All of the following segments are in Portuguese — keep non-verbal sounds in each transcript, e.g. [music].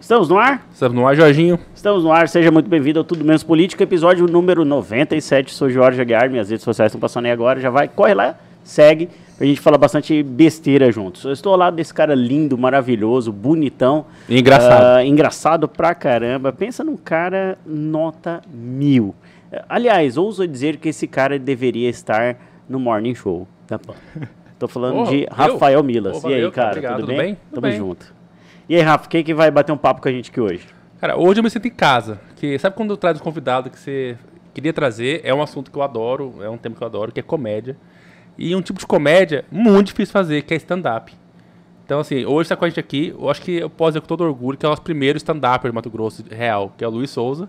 Estamos no ar? Estamos no ar, Jorginho. Estamos no ar, seja muito bem-vindo ao Tudo Menos Política, episódio número 97. Sou Jorge Aguiar, minhas redes sociais estão passando aí agora, já vai, corre lá, segue, pra gente falar bastante besteira juntos. Eu estou ao lado desse cara lindo, maravilhoso, bonitão. Engraçado. ah, engraçado pra caramba. Pensa num cara nota mil. Aliás, ouso dizer que esse cara deveria estar no Morning Show. Tá bom. Tô falando [laughs] Oh, de eu? Rafael Milas. Oh, e aí, cara, obrigado, tudo, tudo bem? bem? Tudo Tamo bem. junto. E aí, Rafa, quem que vai bater um papo com a gente aqui hoje? Cara, hoje eu me sinto em casa. Que sabe quando traz um convidado que você queria trazer? É um assunto que eu adoro, é um tema que eu adoro, que é comédia. E um tipo de comédia muito difícil fazer, que é stand-up. Então, assim, hoje está com a gente aqui, eu acho que eu posso dizer com todo orgulho que é o nosso primeiro stand-up de Mato Grosso real, que é o Luiz Souza.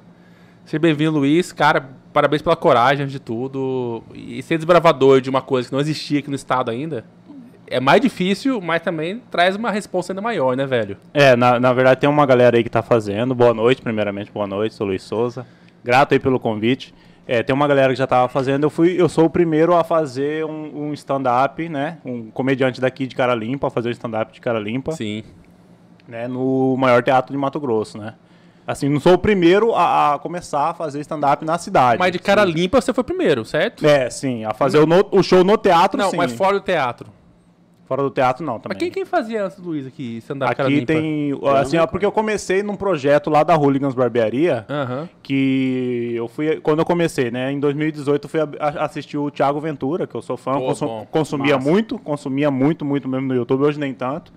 Seja bem-vindo, Luiz. Cara, parabéns pela coragem antes de tudo. E ser desbravador de uma coisa que não existia aqui no estado ainda é mais difícil, mas também traz uma resposta ainda maior, né, velho? É, na, na verdade tem uma galera aí que tá fazendo. Boa noite, primeiramente, boa noite, sou Luiz Souza. Grato aí pelo convite. É, tem uma galera que já tava fazendo. Eu fui, eu sou o primeiro a fazer um, um stand-up, né? Um comediante daqui de cara limpa, a fazer um stand-up de cara limpa, Sim. né? No maior teatro de Mato Grosso, né? Assim, não sou o primeiro a, a começar a fazer stand-up na cidade. Mas de cara Sim. limpa você foi primeiro, certo? É, sim, a fazer o, no- o show no teatro, Não, sim. mas fora do teatro. Fora do teatro, não, também. Mas quem, quem fazia antes do Luiz aqui, stand-up cara Aqui tem, assim, ó, porque eu comecei num projeto lá da Hooligans Barbearia, Aham. que eu fui quando eu comecei, né? Em 2018 eu fui assistir o Thiago Ventura, que eu sou fã, Pô, consumia Massa. muito, consumia muito, muito mesmo no YouTube, hoje nem tanto.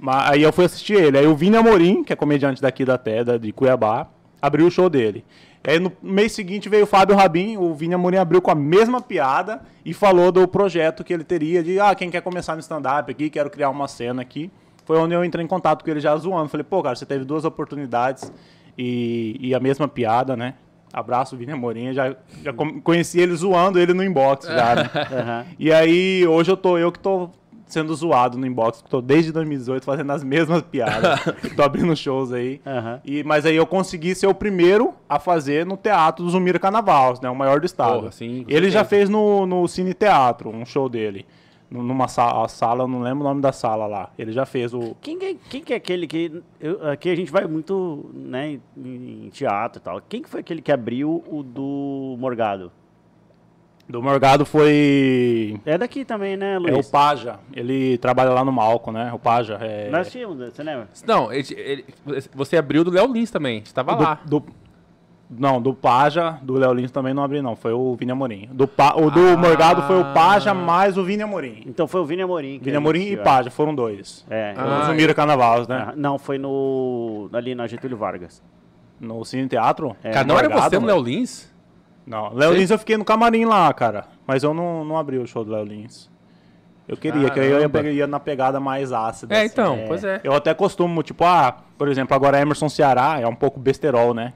Mas aí eu fui assistir ele. Aí o Vini Amorim, que é comediante daqui da Teda, de Cuiabá, abriu o show dele. Aí no mês seguinte veio o Fábio Rabin, o Vini Amorim abriu com a mesma piada e falou do projeto que ele teria de, ah, quem quer começar no stand-up aqui, quero criar uma cena aqui. Foi onde eu entrei em contato com ele já zoando. Falei, pô, cara, você teve duas oportunidades e, e a mesma piada, né? Abraço, Vini Amorim. Já, já conheci ele zoando ele no inbox já, né? [laughs] Aham. E aí, hoje eu tô, eu que tô sendo zoado no inbox, que tô desde 2018 fazendo as mesmas piadas. [laughs] tô abrindo shows aí. Aham. E, mas aí eu consegui ser o primeiro a fazer no Teatro do Zumira Carnaval, né? O maior do estado. Porra, sim, Ele já fez no, no Cine Teatro, um show dele. Numa sala, sala, não lembro o nome da sala lá. Ele já fez o. Quem, que é- quem que é aquele que. eu- aqui a gente vai muito né, em, em teatro e tal. Quem que foi aquele que abriu o do Morgado? Do Morgado foi. É daqui também, né, É o Luiz? Paja. Ele trabalha lá no Malco, né? O Paja. É... Nós tínhamos, você lembra? Não, ele- ele- você abriu do Léo Lins também. Você tava lá. do, Não, do Paja, do Léo Lins também não abri, não. Foi o Vini Amorim. Do pa... O do Ah. Morgado foi o Paja mais o Vini Amorim. Então foi o Vini Amorim. que Vini Amorim e Paja, foram dois. É. Ah, no Zumira Carnaval, né? Ah, Não, foi no. ali na Getúlio Vargas. No Cine Teatro. É, Cara, não era você no. Léo Lins? Não, Léo. Lins eu fiquei no camarim lá, cara. Mas eu não, não abri o show do Léo Lins. Eu queria, que eu ia, Caramba. pegar- ia na pegada mais ácida. É, assim. então, pois é. Eu até costumo, tipo, ah, por exemplo, agora Emerson Ceará é um pouco besterol, né?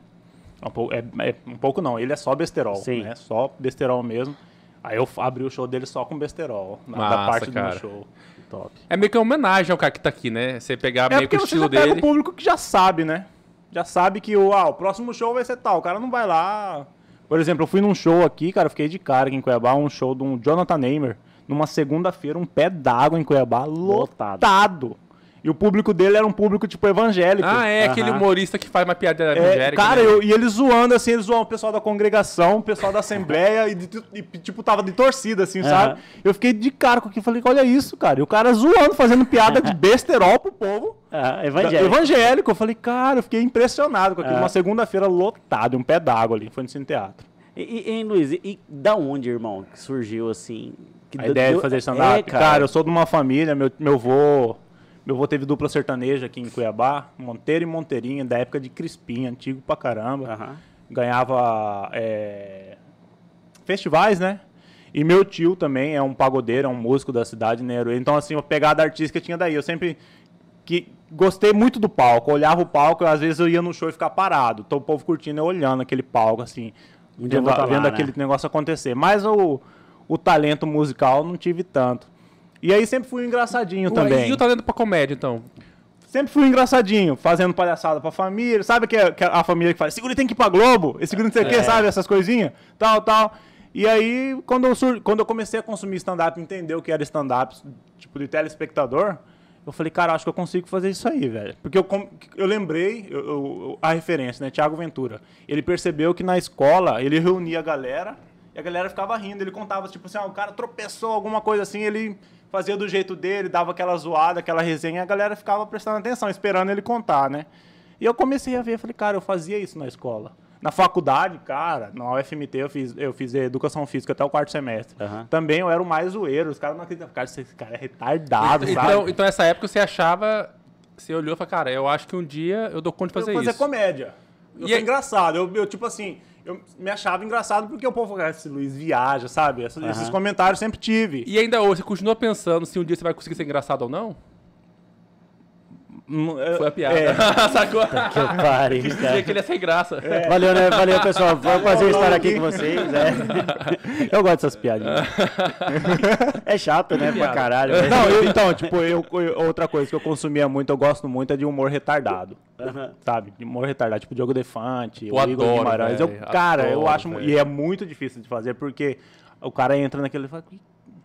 É um pouco, é, é um pouco não, ele é só besterol, Sim. né? Só besterol mesmo. Aí eu abri o show dele só com besterol, na, da Massa, parte cara. do show. Top. É meio que uma homenagem ao cara que tá aqui, né? Você pegar É meio que o estilo dele. o público que já sabe, né? Já sabe que o, ah, o próximo show vai ser tal. O cara não vai lá. Por exemplo, eu fui num show aqui, cara, eu fiquei de cara aqui em Cuiabá, um show de um Jonathan Neymer, numa segunda-feira, um pé d'água em Cuiabá, Lotado. lotado. E o público dele era um público, tipo, evangélico. Ah, é aquele Aham. humorista que faz uma piada É, evangélica. cara, né? eu- e ele zoando, assim, ele zoando o pessoal da congregação, o pessoal da assembleia, e, e, tipo, tava de torcida, assim, Aham. sabe? Eu fiquei de cara com aquilo, falei, olha isso, cara. E o cara zoando, fazendo piada de [laughs] besterol pro povo. Ah, Evangélico. evangélico. Eu falei, cara, eu fiquei impressionado com aquilo. É. Uma segunda-feira lotada, um pé d'água ali. Foi no Cine Teatro. E, e, hein, Luiz, e, e da onde, irmão, que surgiu assim? Que A deu- ideia deu- de fazer stand-up. É, cara. eu sou de uma família, meu, meu vô. Meu vô teve dupla sertaneja aqui em Cuiabá, Monteiro e Monteirinha, da época de Crispim, antigo pra caramba. Aham. Ganhava é, festivais, né? E meu tio também é um pagodeiro, é um músico da cidade, né? Então, assim, a pegada artística tinha daí. Eu sempre que gostei muito do palco. Olhava o palco, às vezes eu ia no show e ficar parado. Então o povo curtindo, eu olhando aquele palco, assim, Um vendo, lá, vendo né? aquele negócio acontecer. Mas o, o talento musical não tive tanto. E aí sempre fui engraçadinho Ué, também. E o talento pra comédia, então? Sempre fui engraçadinho, fazendo palhaçada pra família. Sabe que que é a família que faz, segura tem que ir pra Globo, esse segura não sei o É. que, sabe? Essas coisinhas, tal, tal. E aí, quando eu, sur- quando eu comecei a consumir stand-up, entender o que era stand-up, tipo, de telespectador, Eu falei, cara, acho que eu consigo fazer isso aí, velho. Porque eu, eu lembrei eu- eu- a referência, né? Tiago Ventura. Ele percebeu que na escola ele reunia a galera e a galera ficava rindo. Ele contava, tipo assim, ah, o cara tropeçou, alguma coisa assim, ele fazia do jeito dele, dava aquela zoada, aquela resenha, e a galera ficava prestando atenção, esperando ele contar, né? E eu comecei a ver, falei, cara, eu fazia isso na escola. Na faculdade, cara, na UFMT eu fiz, eu fiz educação física até o quarto semestre. Aham. Também eu era o mais zoeiro, os caras não acreditavam. Cara, esse cara é retardado, sabe? Então, então, nessa época você achava. Você olhou e falou, cara, eu acho que um dia eu dou conta de fazer eu fazer isso. comédia. Eu E sou aí- engraçado. Eu, eu, tipo assim, eu me achava engraçado porque o povo, "Ah, esse Luiz viaja, sabe? Esses Aham. comentários sempre tive. E ainda hoje, você continua pensando se um dia você vai conseguir ser engraçado ou não? É- Foi a piada. é. [laughs] Sacou? Que eu pare, Quis cara. dizer que ele é sem graça. Valeu, né? Valeu, pessoal. Vamos fazer Valeu, história aqui com vocês. É. Eu gosto dessas piadinhas. [laughs] É chato, né? Pra caralho. mas- Não, eu- então, tipo, [laughs] eu, eu- outra coisa que eu consumia muito, eu gosto muito, é de humor retardado. Aham. Sabe? De humor retardado, tipo Diogo Defante, Eu o Igor adoro, Guimarães. Eu, cara, eu adoro, acho. velho. E é muito difícil de fazer, porque o cara entra naquele. e fala, O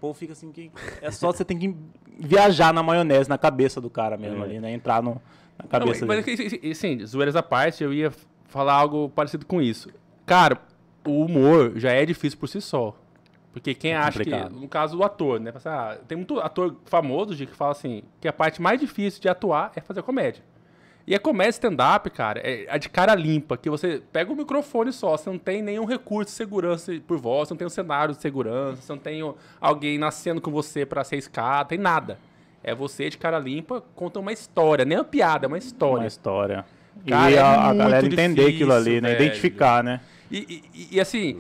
povo fica assim que. É só você tem que viajar na maionese, na cabeça do cara mesmo É. ali, né? Entrar no, na Não, cabeça mas, dele. assim, assim, zoeiras à parte, eu ia falar algo parecido com isso. Cara, o humor já é difícil por si só. Porque quem acha que, complicado. no caso do ator, né? assim, ah, tem muito ator famoso de que fala assim, que a parte mais difícil de atuar é fazer comédia. E a comédia stand-up, cara, é a de cara limpa, que você pega o microfone só, você não tem nenhum recurso de segurança por voz, você não tem um cenário de segurança, você não tem alguém nascendo com você pra ser escada, tem nada. É você de cara limpa, conta uma história, nem uma piada, é uma história. Uma história. Cara, e é a, a galera entender aquilo ali, difícil, né? velho. Identificar, né? E, e- e, assim,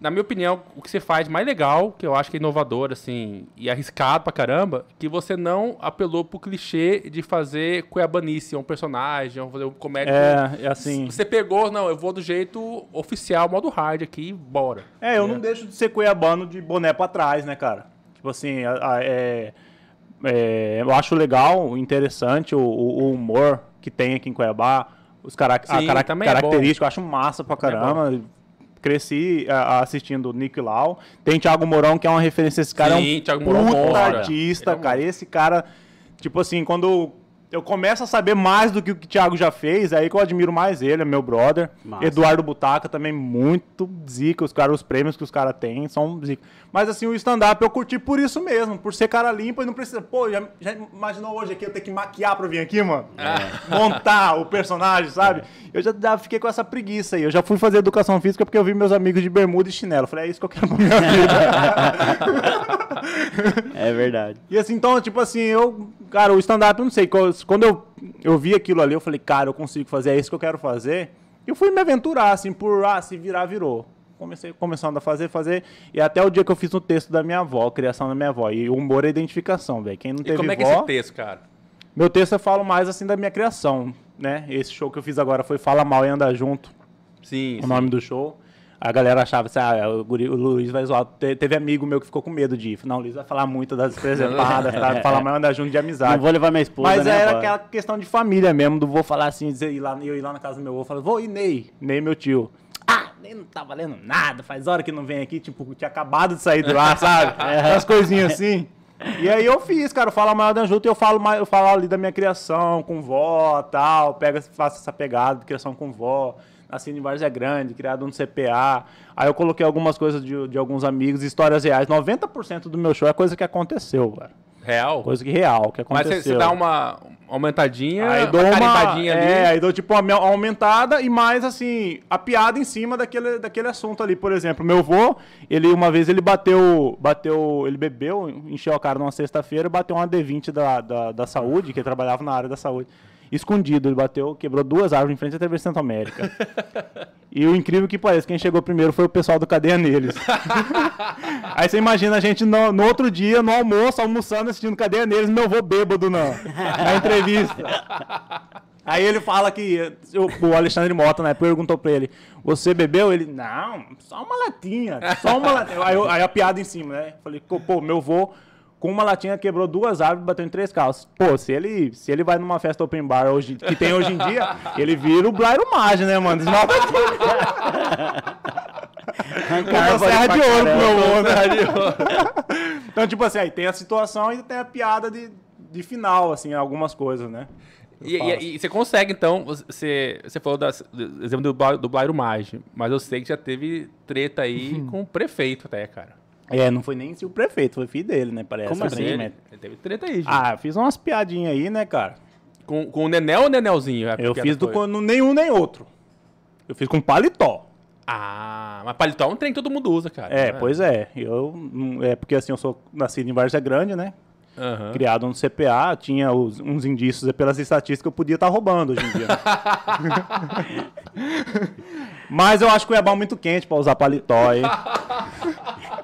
na minha opinião, o que você faz mais legal, que eu acho que é inovador, assim, e arriscado pra caramba, que você não apelou pro clichê de fazer cuiabanice, um personagem, ou fazer um comédia. É, é assim. Você pegou, não, eu vou do jeito oficial, modo hard aqui, bora. É, eu não deixo de ser cuiabano de boné pra trás, né, cara? Tipo assim, é, é, eu acho legal, interessante o, o- o humor que tem aqui em Cuiabá, os cara, a Sim, cara- também é acho massa pra é caramba. Cresci a- assistindo o Nick Lau. Tem Thiago Mourão, que é uma referência. Esse cara Sim, é um Thiago Mourão, puta artista, é cara. Esse cara, tipo assim, quando eu começo a saber mais do que o que o Thiago já fez, é aí que eu admiro mais ele, é meu brother. Massa. Eduardo Butaca também muito zica, os, cara, os prêmios que os caras têm são zica. Mas assim, o stand-up eu curti por isso mesmo, por ser cara limpa e não precisa. Pô, já, já imaginou hoje aqui eu ter que maquiar pra vir aqui, mano? Montar o personagem, sabe? Eu já, já fiquei com essa preguiça aí. Eu já fui fazer educação física porque eu vi meus amigos de bermuda e chinelo. Falei, é isso que eu quero pra minha vida. [laughs] É verdade. E assim, então, tipo assim, eu. Cara, o stand-up, eu não sei. co- Quando eu, eu vi aquilo ali, eu falei, cara, eu consigo fazer, é isso que eu quero fazer. E eu fui me aventurar, assim, por, ah, se virar, virou. Comecei começando a fazer, fazer. E até o dia que eu fiz o texto da minha avó, criação da minha avó. E o humor é identificação, velho. Quem não E teve como é que é esse texto, cara? Meu texto eu falo mais, assim, da minha criação, né? Esse show que eu fiz agora foi Fala Mal e Anda Junto Sim, o nome do show. A galera achava assim, ah, o, guri- o Luiz vai zoar. Te- teve amigo meu que ficou com medo de ir. Não, o Luiz vai falar muito das presepadas, tá? [laughs] Falar mais andar junto de amizade. Não vou levar minha esposa, Mas né? era aquela questão de família mesmo, do vou falar assim, dizer, ir lá, eu ir lá na casa do meu avô, falar, vou ir Ney, Ney meu tio. Ah, Ney não tá valendo nada, faz hora que não vem aqui, tipo, tinha acabado de sair de lá, [laughs] sabe? As coisinhas assim. E aí eu fiz, cara, eu falo maior da junto e eu falo, eu falo ali da minha criação com vó tal, pega, faço essa pegada de criação com vó. Nasci em Várzea Grande, criado no CPA. Aí eu coloquei algumas coisas de, de alguns amigos, histórias reais. 90% do meu show é coisa que aconteceu, cara. Real? Coisa que real, que Mas aconteceu. você você dá uma aumentadinha, Aí dou uma uma, carimpadinha ali. é, aí dou tipo uma aumentada e mais assim, a piada em cima daquele, daquele assunto ali, por exemplo. Meu avô, ele uma vez ele bateu, bateu, ele bebeu, encheu a cara numa sexta-feira, bateu uma D20 da, da, da saúde, que ele trabalhava na área da saúde. Escondido, ele bateu, quebrou duas árvores em frente à TV Centro América. e o incrível que parece, quem chegou primeiro foi o pessoal do Cadeia Neles. [laughs] Aí você imagina a gente no, no outro dia, no almoço, almoçando, assistindo Cadeia Neles, meu avô bêbado na, na entrevista. Aí ele fala que o, Alexandre Mota, né, perguntou pra ele: Você bebeu? Ele, não, só uma latinha, só uma latinha. Aí, aí a piada em cima, né? Falei, pô, meu vô com uma latinha quebrou duas árvores e bateu em três carros. Pô, se ele, se ele vai numa festa open bar hoje, que tem hoje em dia, [laughs] ele vira o Blairo Maggi, né, mano? Desnova Arrancar uma serra de ouro pro meu né? Então, tipo assim, aí tem a situação e tem a piada de, de final, assim, algumas coisas, né? E, e- e você consegue, então, você, você falou das, do exemplo do, do Blairo Maggi, mas eu sei que já teve treta aí com o prefeito até, cara. É, não foi nem se o prefeito, foi filho dele, né? Parece. Como assim? Ele, teve treta aí, gente. Ah, fiz umas piadinhas aí, né, cara? Com, com o Nenel ou Nenelzinho? A Eu fiz do, com nenhum nem outro. Eu fiz com paletó. Ah, mas paletó é um trem que todo mundo usa, cara. É, pois é. Eu, não- é porque assim, eu sou nascido em Várzea Grande, né? Aham. Criado no CPA, tinha os- uns indícios aí pelas estatísticas que eu podia estar roubando hoje em dia. né? [laughs] Mas eu acho que o Cuiabá é muito quente pra usar paletó aí. [laughs]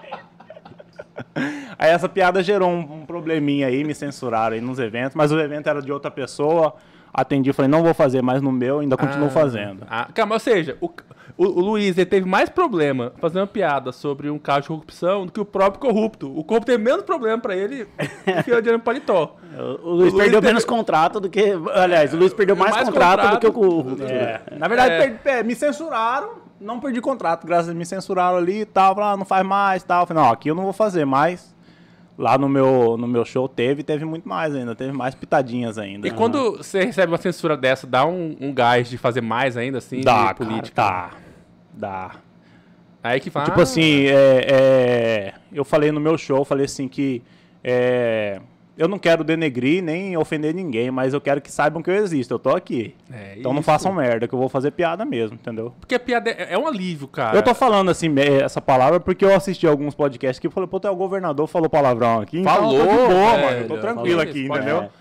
Aí essa piada gerou um, um probleminha aí, me censuraram aí nos eventos, mas o evento era de outra pessoa. Atendi, falei, não vou fazer mais no meu, ainda continuo Ah. fazendo. Ah, calma, ou seja, o, o, o Luiz ele teve mais problema fazendo uma piada sobre um caso de corrupção do que o próprio corrupto. O corrupto tem menos problema pra ele do que o dinheiro no paletó. O, o Luiz O Luiz perdeu teve- menos contrato do que. Aliás, o Luiz perdeu mais, Mais contrato, contrato. do que o corrupto. É, na verdade, É. per- é, me censuraram, não perdi contrato, graças a Deus, me censuraram ali e tal, falaram, ah, não faz mais e tal. Eu Falei, não, aqui eu não vou fazer mais. Lá no meu, no meu show teve, teve muito mais ainda, teve mais pitadinhas ainda. E quando você recebe uma censura dessa, dá um, um gás de fazer mais ainda, assim, Dá, de política? Cara, dá, dá. Aí que fala. Tipo assim, é, é, eu falei no meu show, falei assim que é, eu não quero denegrir nem ofender ninguém, mas eu quero que saibam que eu existo, eu tô aqui. É então não isso. façam merda, que eu vou fazer piada mesmo, entendeu? Porque a piada é, é um alívio, cara. Eu tô falando assim, essa palavra porque eu assisti alguns podcasts que falei, pô, até o governador falou palavrão aqui. então Falou, eu tô boa, velho, mano. Eu tô tranquilo falou aqui, isso, entendeu? Tá.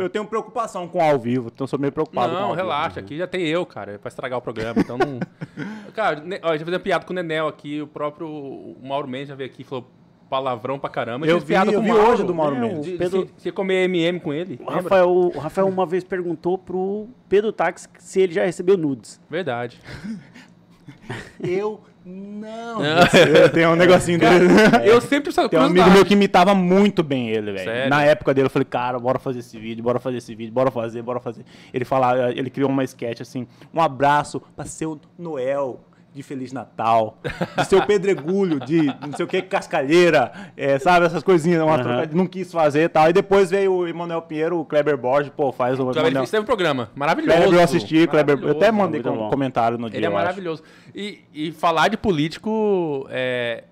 Eu tenho preocupação com ao vivo, então sou meio preocupado com Não, vivo. relaxa, aqui já tem eu, cara, pra estragar o programa, então não... [laughs] cara, ó, já uma piada com o Nenel aqui, o próprio Mauro Mendes já veio aqui e falou palavrão pra caramba. Eu vi- eu com o vi Mauro, hoje do Mauro Mendes. Pedro- Você você comer MM com ele, O? Rafael, o Rafael uma vez perguntou pro Pedro Táxi se ele já recebeu nudes. Verdade. [laughs] Eu não. Não. Tem um negocinho dele. Eu sempre só Tem um amigo meu que imitava muito bem ele, velho. Na época dele, eu falei, cara, bora fazer esse vídeo, bora fazer esse vídeo, bora fazer, bora fazer. Ele falava, ele criou uma sketch assim, um abraço pra seu Noel de Feliz Natal, de seu Pedregulho, de não sei o que, Cascalheira, é, sabe, essas coisinhas, uma Aham. troca- não quis fazer e tal. E depois veio o Emanuel Pinheiro, o Kleber Borges, pô, faz o Kleber, Emanuel. Teve um programa maravilhoso. Kleber eu assisti, Kleber, eu até mandei bom. comentário no dia, Ele é maravilhoso. E, e falar de político, é,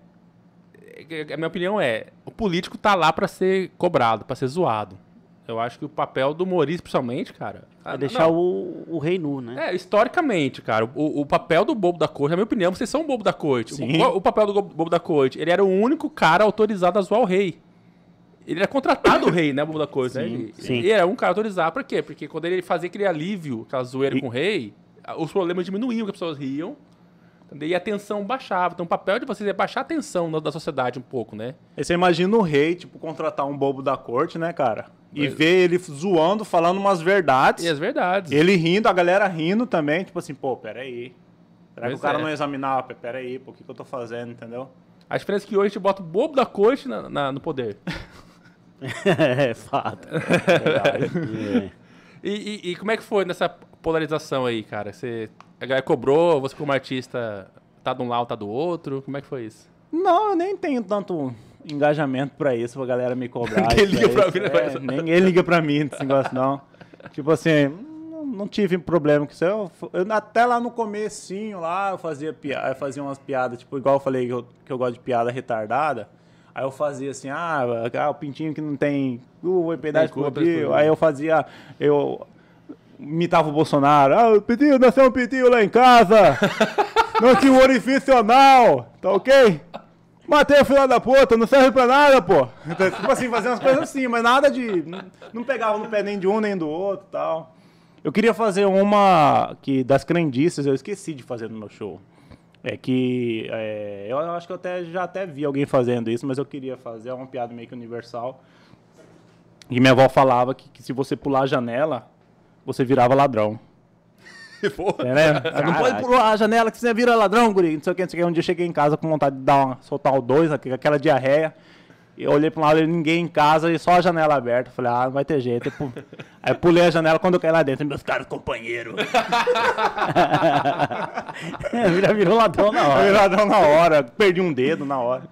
é- a minha opinião é, o político tá lá pra ser cobrado, pra ser zoado. Eu acho que o papel do humorista, principalmente, cara... É ah, deixar não, o, o rei nu, né? É, historicamente, cara, o, o papel do bobo da corte, na minha opinião, vocês são o bobo da corte. Sim. O, o papel do bobo da corte, ele era o único cara autorizado a zoar o rei. Ele era contratado o rei, né, bobo da corte, né? Sim, Ele, sim. ele era um cara autorizado pra quê? Porque quando ele fazia aquele alívio, aquela zoeira E- com o rei, os problemas diminuíam, que as pessoas riam, entendeu? e a tensão baixava. Então o papel de vocês é baixar a tensão da, da sociedade um pouco, né? Aí você imagina o rei, tipo, contratar um bobo da corte, né, cara? E Pois- ver ele zoando, falando umas verdades. E as verdades. Ele rindo, a galera rindo também, tipo assim, pô, peraí. Será que o cara é. não examinar? Peraí, pô, o que, que eu tô fazendo, entendeu? A diferença é que hoje a gente bota o bobo da corte na- na- no poder. [laughs] é fato. [laughs] É. E, e- e como é que foi nessa polarização aí, cara? Você, a galera cobrou, você como artista tá de um lado, tá do outro? Como é que foi isso? Não, eu nem tenho tanto engajamento pra isso, pra galera me cobrar. [laughs] Ninguém isso liga aí. pra mim, né? É, ninguém liga pra mim desse negócio, não. tipo assim, não, não tive problema com isso. Eu, eu- até lá no comecinho, lá, eu fazia, piada, eu fazia umas piadas, tipo, igual eu falei que eu, que eu gosto de piada retardada. Aí eu fazia assim, ah, ah, o pintinho que não tem curva, pedaço curva, explodiu. explodiu. Aí eu fazia, eu imitava o Bolsonaro. Ah, o pintinho, nasceu um pintinho lá em casa. [laughs] não tinha um orifício anal, tá ok? Matei o filho da puta, não serve pra nada, pô. Então, tipo assim, fazer umas coisas assim, mas nada de. Não, não pegava no pé nem de um nem do outro tal. Eu queria fazer uma que das crendices, eu esqueci de fazer no meu show. É que. é, eu acho que eu até, já até vi alguém fazendo isso, mas eu queria fazer uma piada meio que universal. E minha avó falava que, que se você pular a janela, você virava ladrão. [laughs] Porra. É, né? Não pode pular a janela que você vira ladrão, guri. Não sei o que, não sei o que. Um dia eu cheguei em casa com vontade de dar uma, soltar o dois, aqu- aquela diarreia. E eu olhei pra um lado, ninguém em casa e só a janela aberta. Falei, ah, não vai ter jeito. Eu pu- [laughs] Aí eu pulei a janela quando eu caí lá dentro. Meus caros companheiros. [laughs] Vira, virou ladrão na hora. virei ladrão na hora. Perdi um dedo na hora.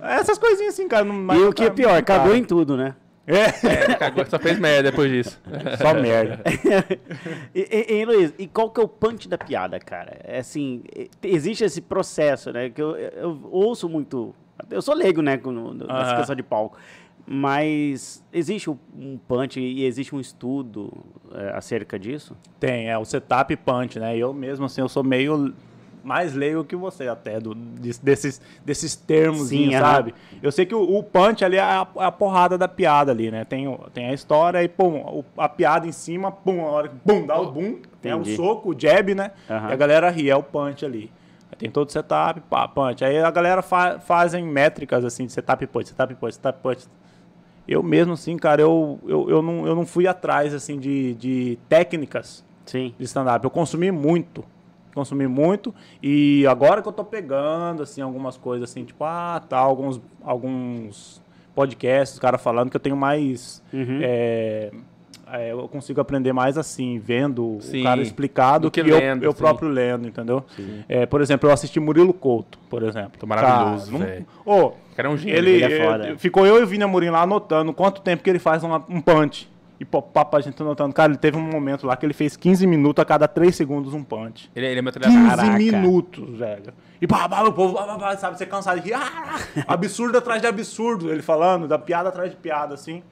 Essas coisinhas assim, cara. não- E o que é pior, cagou em tudo, né? É, É, cagou, só fez merda depois disso. só merda. [laughs] e, Luiz, e qual que é o punch da piada, cara? É assim, existe esse processo, né? Que eu, eu ouço muito. Eu sou leigo, né, com, no- nessa Aham. questão de palco. Mas existe um- punch e existe um estudo é, acerca disso? Tem, é o setup punch, né? Eu mesmo, assim, eu sou meio mais leigo que você até, do, des- desses, desses termos, Sim, sabe? Eu sei que o, o punch ali é a, a porrada da piada ali, né? Tem, o- tem a história e, pum, o- a piada em cima, pum, a hora que, bum, dá o boom, tem o Entendi. soco, o jab, né? Aham. E a galera ri, é o punch ali. Aí tem todo o setup, pá, punch. Aí a galera fa fazem métricas, assim, de setup punch, setup punch, setup punch. Eu mesmo, assim, cara, eu, eu, eu, não, eu não fui atrás, assim, de, de técnicas Sim. de stand-up. Eu consumi muito. Consumi muito. E agora que eu tô pegando, assim, algumas coisas assim, tipo, ah, tá, alguns, alguns podcasts, os caras falando que eu tenho mais. Uhum. é, é, eu consigo aprender mais assim, vendo Sim, o cara explicar do que que, eu, lendo, eu sim. próprio lendo, entendeu? É, por exemplo, eu assisti Murilo Couto, por exemplo. Tô maravilhoso, não- velho. Ô, O cara é um gênio. ele, ele é foda. ficou eu e o Vini Amorim lá anotando quanto tempo que ele faz uma- um punch. E pô, papo, a gente anotando. Cara, ele teve um momento lá que ele fez 15 minutos a cada 3 segundos um punch. Ele, ele é meu 15 treinador. Caraca. minutos, velho. E pá, pá, o povo, pá, pá, pá, sabe, você cansado de rir. Ah, absurdo atrás de absurdo, ele falando, da piada atrás de piada, assim.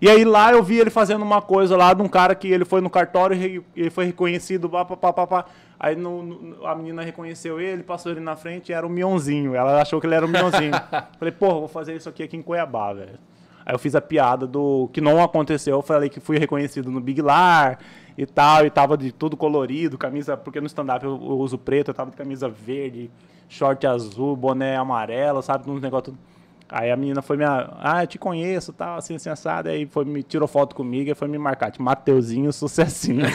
E aí lá eu vi ele fazendo uma coisa lá de um cara que ele foi no cartório e foi reconhecido, pá, pá, pá, pá, pá. Aí no- no- a menina reconheceu ele, passou ele na frente e era o Mionzinho. Ela achou que ele era o Mionzinho. [laughs] falei, pô, vou fazer isso aqui aqui em Cuiabá, velho. Aí eu fiz a piada do que não aconteceu, eu falei que fui reconhecido no Big Lar e tal, e tava de tudo colorido, camisa, porque no stand-up eu, eu uso preto, eu tava de camisa verde, short azul, boné amarelo, sabe, uns negócios. Aí a menina foi me, ah, eu te conheço, tal, assim, assim, assado, aí foi, me tirou foto comigo e foi me marcar, tipo, Mateuzinho, sucessinho. [laughs]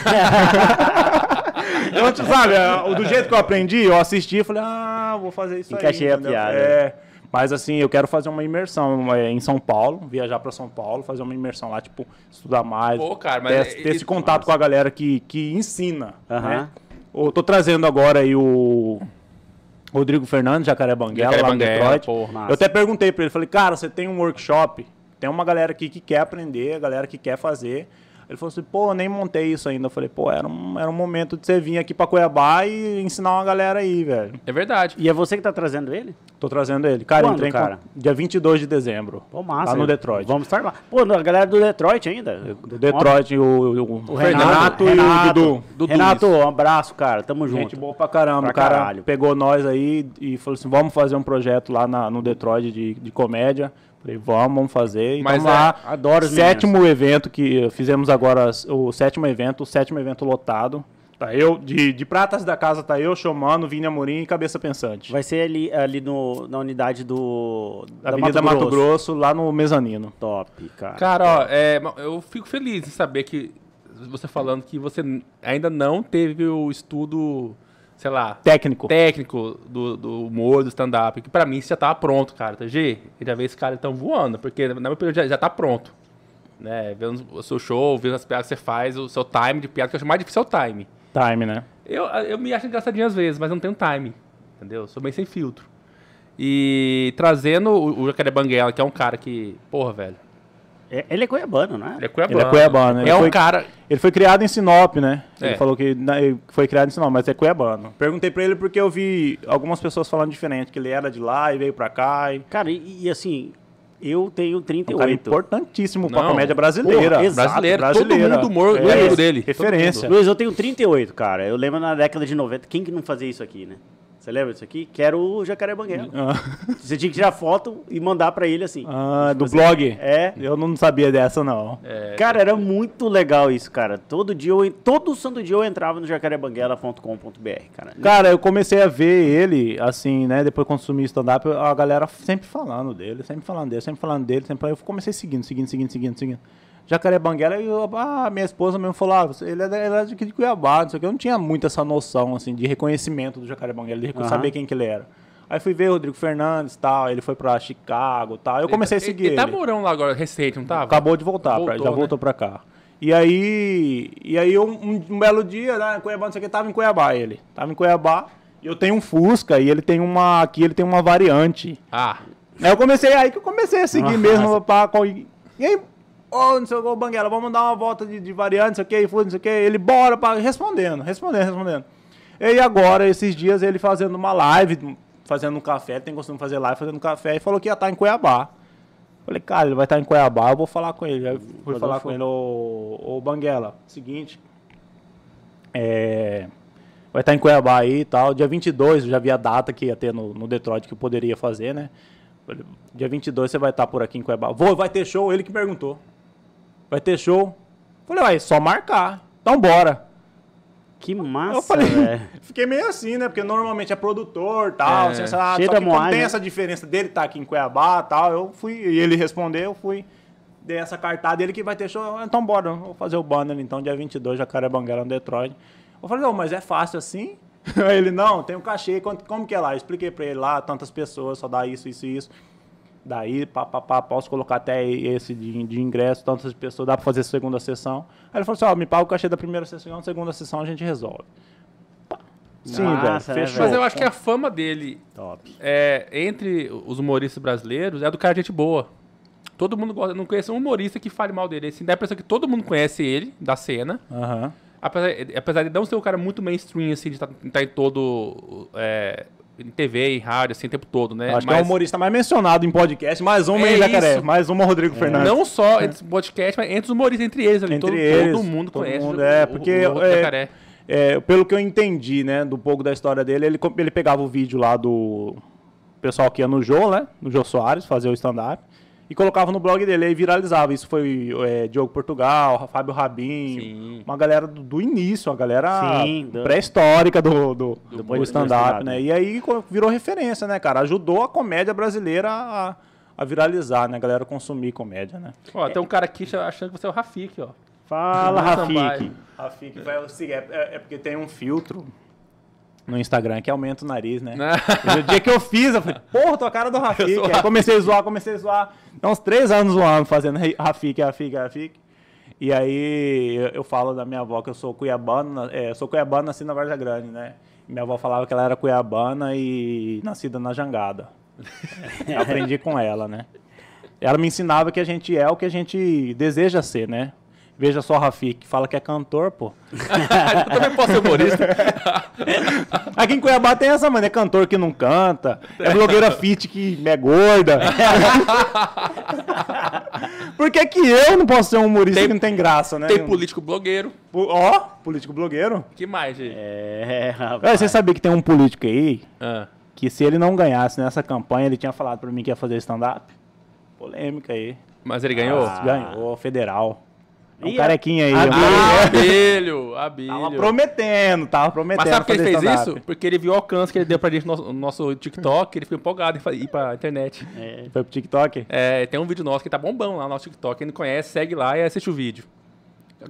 Eu, tipo, sabe, é, do jeito que eu aprendi, eu assisti e falei, ah, vou fazer isso Encaixei aí. a entendeu? piada. É, mas assim, eu quero fazer uma imersão é, em São Paulo, viajar pra São Paulo, fazer uma imersão lá, tipo, estudar mais. Pô, cara, mas ter, é- ter esse contato com a galera que, que ensina, Aham. né? Eu tô trazendo agora aí o Rodrigo Fernandes, Jacaré Banguela, Jacaré lá no Banguela, Detroit. porra. Eu até perguntei pra ele, falei, cara, você tem um workshop, tem uma galera aqui que quer aprender, a galera que quer fazer. Ele falou assim, pô, eu nem montei isso ainda. Eu falei, pô, era um, era um momento de você vir aqui pra Cuiabá e ensinar uma galera aí, velho. É verdade. E é você que tá trazendo ele? Tô trazendo ele. Cara, Quando, entrei em cara? con- dia 22 de dezembro. Pô, massa. Lá no Detroit. Vamos estar lá. Pô, a galera do Detroit ainda. Do Detroit, o, o, O Renato, e o Dudu. Dudu, Renato, um abraço, cara. Tamo junto. Gente boa pra caramba. Pra cara caralho. pegou nós aí e falou assim: vamos fazer um projeto lá na- no Detroit de, de comédia. Falei, vamos, vamos fazer. E Mas tamo é, lá. adoro os Sétimo evento que fizemos agora, o sétimo evento, o sétimo evento lotado. Tá eu, de, de pratas da casa, tá eu, Chomano, Vini Amorim e Cabeça Pensante. Vai ser ali, ali no, na unidade do. da Avenida Mato, Grosso. lá no mezanino. Top, cara. Cara, ó, é, eu fico feliz em saber que você falando que você ainda não teve o estudo, sei lá, Técnico. técnico do, do humor, do stand-up, que pra mim isso já tava pronto, cara. Tá, G, já vi esse cara tão voando, porque na minha opinião já, já tá pronto. Né? Vendo o seu show, vendo as piadas que você faz, o seu time de piada, que eu acho mais difícil é o time. Time, né? Eu, eu me acho engraçadinho às vezes, mas eu não tenho time. Entendeu? Sou bem sem filtro. E trazendo o, o Jacaré Banguela, que é um cara que, porra, velho. É- ele é cuiabano, né? Ele é cuiabano. Ele é cuiabano, ele É um foi- cara. Ele foi criado em Sinop, né? Ele É. falou que na- ele foi criado em Sinop, mas é cuiabano. Perguntei pra ele porque eu vi algumas pessoas falando diferente, que ele era de lá e veio pra cá. E... Cara, e, e assim, eu tenho É um cara 38. importantíssimo pra Não. comédia brasileira. Porra, exato, brasileiro. brasileira. Todo mundo do humor É, é amigo dele. referência. Luiz, eu tenho 38, cara. Eu lembro na década de 90, quem que não fazia isso aqui, né? Você lembra disso aqui? Que era o Jacaré Banguela. Ah, [laughs] Você tinha que tirar foto e mandar pra ele assim. ah, do blog? É. Eu não sabia dessa, não. É, Cara, era muito legal isso, cara. Todo dia, eu, todo santo dia eu entrava no jacarebanguela.com.br, cara. Cara, eu comecei a ver ele, assim, né? Depois que eu consumi stand-up, a galera sempre falando dele, sempre falando dele, sempre falando dele. Sempre... Eu comecei seguindo, seguindo, seguindo, seguindo, seguindo. Jacaré Banguela, e eu, ah, minha esposa mesmo falou, ah, ele é, ele é de Cuiabá, não sei o que. Eu não tinha muito essa noção, assim, de reconhecimento do Jacaré Banguela, de Aham. saber quem que ele era. Aí fui ver o Rodrigo Fernandes tal, ele foi pra Chicago tal. Eu comecei a seguir Ele, ele. ele tá morando lá agora, recente, não tava? Acabou de voltar, pra- Voltou, já né? voltou pra cá. E aí, e aí um, um- um belo dia, né, Cuiabá, não sei o que, tava em Cuiabá ele. Tava em Cuiabá, e eu tenho um Fusca, e ele tem uma, aqui ele tem uma variante. Ah, Aí eu comecei, aí que eu comecei a seguir Nossa. [laughs] mesmo, pá, com- e aí Ô, não sei o que, Banguela, vamos dar uma volta de, de variante, não sei o que, não sei o que. Ele, bora, pra... respondendo, respondendo, respondendo. E agora, esses dias, ele fazendo uma live, fazendo um café, tem costume de fazer live fazendo um café, e falou que ia estar em Cuiabá. Falei, cara, ele vai estar em Cuiabá, eu vou falar com ele. Aí fui Rodolfo. falar com ele, ô, ô Banguela, seguinte, é, vai estar em Cuiabá aí e tal. Dia 22, eu já vi a data que ia ter no, no Detroit que eu poderia fazer, né? Falei, Dia 22 você vai estar por aqui em Cuiabá. Vou, vai ter show? Ele que perguntou. Vai ter show? Falei, uai, só marcar. Então bora. Que massa, Eu falei, [laughs] fiquei meio assim, né? Porque normalmente é produtor tal, É, sensato, só que como moagem, tem né? essa diferença dele estar aqui em Cuiabá tal, eu fui, e ele respondeu, eu fui, dei essa cartada dele que vai ter show, então bora, vou fazer o banner então, dia 22, Jacarebanguela, no Detroit. Eu falei, não, mas é fácil assim? [laughs] Aí ele, não, tem um cachê, como que é lá? Eu expliquei pra ele lá, tantas pessoas, só dá isso, isso e isso. Daí, pá, pá, pá, posso colocar até esse de, de ingresso, tantas pessoas, dá pra fazer segunda sessão. Aí ele falou assim, ó, me paga o cachê da primeira sessão, segunda sessão a gente resolve. Pá. Sim, né, velho, fechou. Mas eu acho que a fama dele Top. é, entre os humoristas brasileiros é do cara de gente boa. Todo mundo gosta. Não conheço um humorista que fale mal dele. Assim, dá a impressão que todo mundo conhece ele, da cena. Aham. Apesar, apesar de não ser um cara muito mainstream, assim, de estar em todo. É, em TV, em rádio, assim, o tempo todo, né? Acho que é o Mas humorista mais mencionado em podcast. Mais uma É em Jacaré. Mais uma Rodrigo Fernandes. Não só entre os podcasts, mas entre os humoristas, entre eles ali. Entre todo, eles, todo mundo todo conhece. mundo, o- é, o- porque, o, o é, Jacaré. É, pelo que eu entendi, né, do pouco da história dele, ele, ele pegava o vídeo lá do pessoal que ia no Jô, né, no Jô Soares, fazer o stand-up, e colocava no blog dele, aí viralizava. Isso foi é, Diogo Portugal, Fábio Rabin, Sim. uma galera do, do início, a galera pré-histórica do, do, Do do, stand-up, né, e aí virou referência, né, cara, ajudou a comédia brasileira a, a viralizar, né, a galera consumir comédia, né. Ó, tem um cara aqui achando que você é o Rafik, ó. Fala, Rafik. Rafik vai seguir. É- é porque tem um filtro no Instagram que aumenta o nariz, né? [laughs] No dia que eu fiz, eu falei, porra, tô a cara do Rafik. O Aí comecei a zoar, comecei a zoar. Dá uns três anos zoando, fazendo Rafik, Rafik, Rafik. E aí eu, eu falo da minha avó que eu sou cuiabano, é, eu sou cuiabano, nasci na Varja Grande, né? Minha avó falava que ela era cuiabana e nascida na Jangada. [laughs] Aprendi com ela, né? Ela me ensinava que a gente é o que a gente deseja ser, né? Veja só o Rafik, fala que é cantor, pô. [laughs] eu também posso ser humorista. [laughs] Aqui em Cuiabá tem essa, mano. É cantor que não canta. É blogueira fit que é gorda. [laughs] Por que, que eu não posso ser um humorista Tem- que não tem graça, né? Tem político blogueiro. Ó, político blogueiro. que mais, gente? É, É, rapaz. você sabia que tem um político aí Ah. que se ele não ganhasse nessa campanha, ele tinha falado pra mim que ia fazer stand-up? Polêmica aí. Mas ele ganhou? Ah, Ganhou, federal. É um carequinha aí. a- um Ah. [laughs] Abelho, Abelho. Tava prometendo, tava prometendo. Mas sabe por que ele fez isso? Porque ele viu o alcance que ele deu pra gente no nosso, no nosso TikTok, ele ficou empolgado em ir pra internet. É. Foi pro TikTok? É, tem um vídeo nosso que tá bombando lá no nosso TikTok. Quem não conhece, segue lá e assiste o vídeo.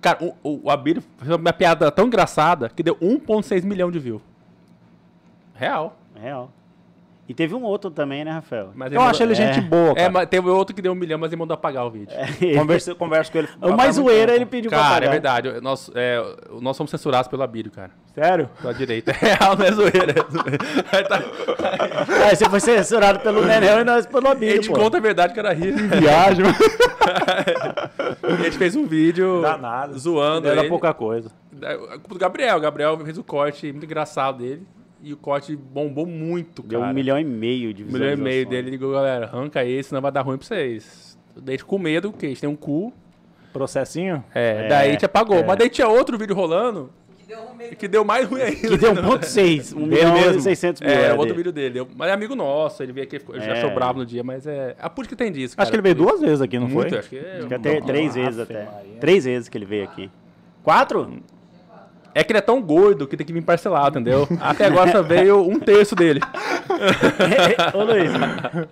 Cara, o, o, o Abílio fez uma piada tão engraçada que deu 1,6 milhão de views. Real. Real. E teve um outro também, né, Rafael? Mas Eu acho ele É. gente boa, É, cara. mas teve outro que deu um milhão, mas ele mandou apagar o vídeo. [laughs] Converso, converso com ele. O mais zoeira ele pediu pra Cara, pagar. é verdade. Nós, é, nós somos censurados pelo Abílio, cara. Sério? Da direita. [laughs] É real, não é zoeira. É tá- Aí você foi censurado pelo Nenel e nós pelo A Abílio, gente pô. conta a verdade que era rir. Viagem. [laughs] A gente fez um vídeo Danado. zoando Era ele. pouca coisa. É, A culpa do Gabriel. O Gabriel fez o corte muito engraçado dele. E o corte bombou muito, Deu cara. um milhão e meio de Um milhão e meio dele. Ele ligou, galera, arranca esse, senão vai dar ruim pra vocês. Daí com medo, porque a gente tem um cu. Processinho? É, É, daí a gente apagou. é. Mas daí tinha outro vídeo rolando Que deu um meio que deu mais ruim ainda. Que deu 1.6, 1 Dele milhão e 600 mil. É, era outro vídeo dele. Eu- Mas é amigo nosso, ele veio aqui, ele já É. achou bravo no dia, mas é. A política tem disso. Acho que ele veio duas vezes aqui, não Muito, foi? acho que é. Acho que até três vezes até. Maria. Três vezes que ele veio aqui. Quatro? É que ele é tão gordo que tem que vir parcelado, entendeu? Até agora só veio um terço dele. [laughs] Ô Luiz,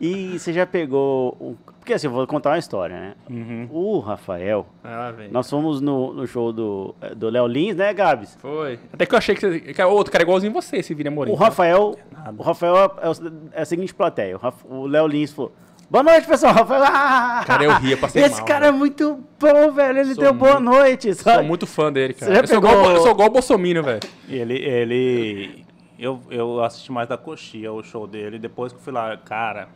e você já pegou. o- Porque assim, eu vou contar uma história, né? Uhum. O Rafael, Ah, velho. nós fomos no, no show do, do Léo Lins, né, Gabs? Foi. Até que eu achei que você. Que é outro cara igualzinho você, esse Vini Amorim. O Rafael, o Rafael é, o- é a seguinte plateia. O Léo Lins falou: Boa noite, pessoal. [laughs] Ah, Cara, eu ria, passei Esse mal, cara é velho. muito bom, velho. Ele Sou deu boa muito- noite, Sou sabe? muito fã dele, cara. Eu, sou pegou- igual, eu sou igual o Bolsonaro, velho. Ele, ele... Eu, eu assisti mais da coxia, o show dele. Depois que eu fui lá, cara...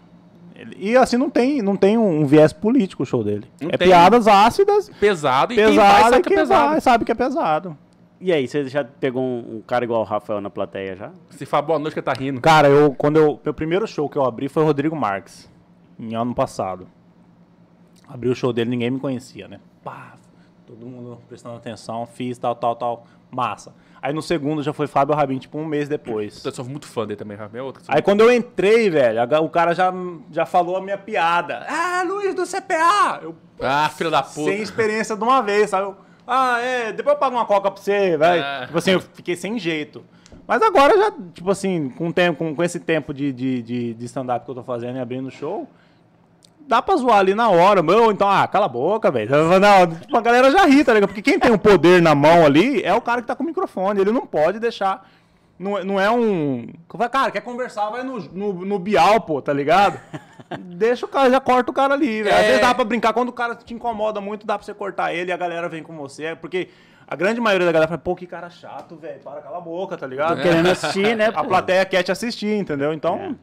Ele- e assim, não tem, não tem um, um viés político o show dele. Não é tem. piadas ácidas, Pesado e quem vai pesado, sabe e que é pesado. vai sabe que é pesado. E aí, você já pegou um, um cara igual o Rafael na plateia já? Se fala boa noite que tá rindo. Cara, eu, quando eu, meu primeiro show que eu abri foi o Rodrigo Marques, em ano passado. Abri o show dele, ninguém me conhecia, né? Pá, todo mundo prestando atenção, fiz tal, tal, tal, massa. Aí no segundo já foi Fábio Rabin, tipo um mês depois. Eu sou muito fã dele também, Rafa. É outro. Aí quando eu entrei, velho, o cara já, já falou a minha piada. Ah, Luiz do CPA! Eu, Ah, filho da puta. sem experiência de uma vez, sabe? Eu, ah, é, depois eu pago uma coca pra você, velho. Ah. Tipo assim, eu fiquei sem jeito. Mas agora já, tipo assim, com, tempo, com, com esse tempo de, de, de, de stand-up que eu tô fazendo e abrindo show, dá pra zoar ali na hora, meu. Então, ah, cala a boca, velho. Não, a galera já ri, tá ligado? Porque quem tem o poder na mão ali é o cara que tá com o microfone. Ele não pode deixar. Não, é- não é um. Cara, quer conversar, vai no, no, no Bial, pô, tá ligado? [laughs] Deixa o cara, já corta o cara ali, velho. Às É. vezes dá pra brincar. Quando o cara te incomoda muito, dá pra você cortar ele e a galera vem com você. Porque a grande maioria da galera fala, pô, que cara chato, velho. Para, cala a boca, tá ligado? Tô querendo assistir, né? [laughs] A pô? plateia quer te assistir, entendeu? Então, É.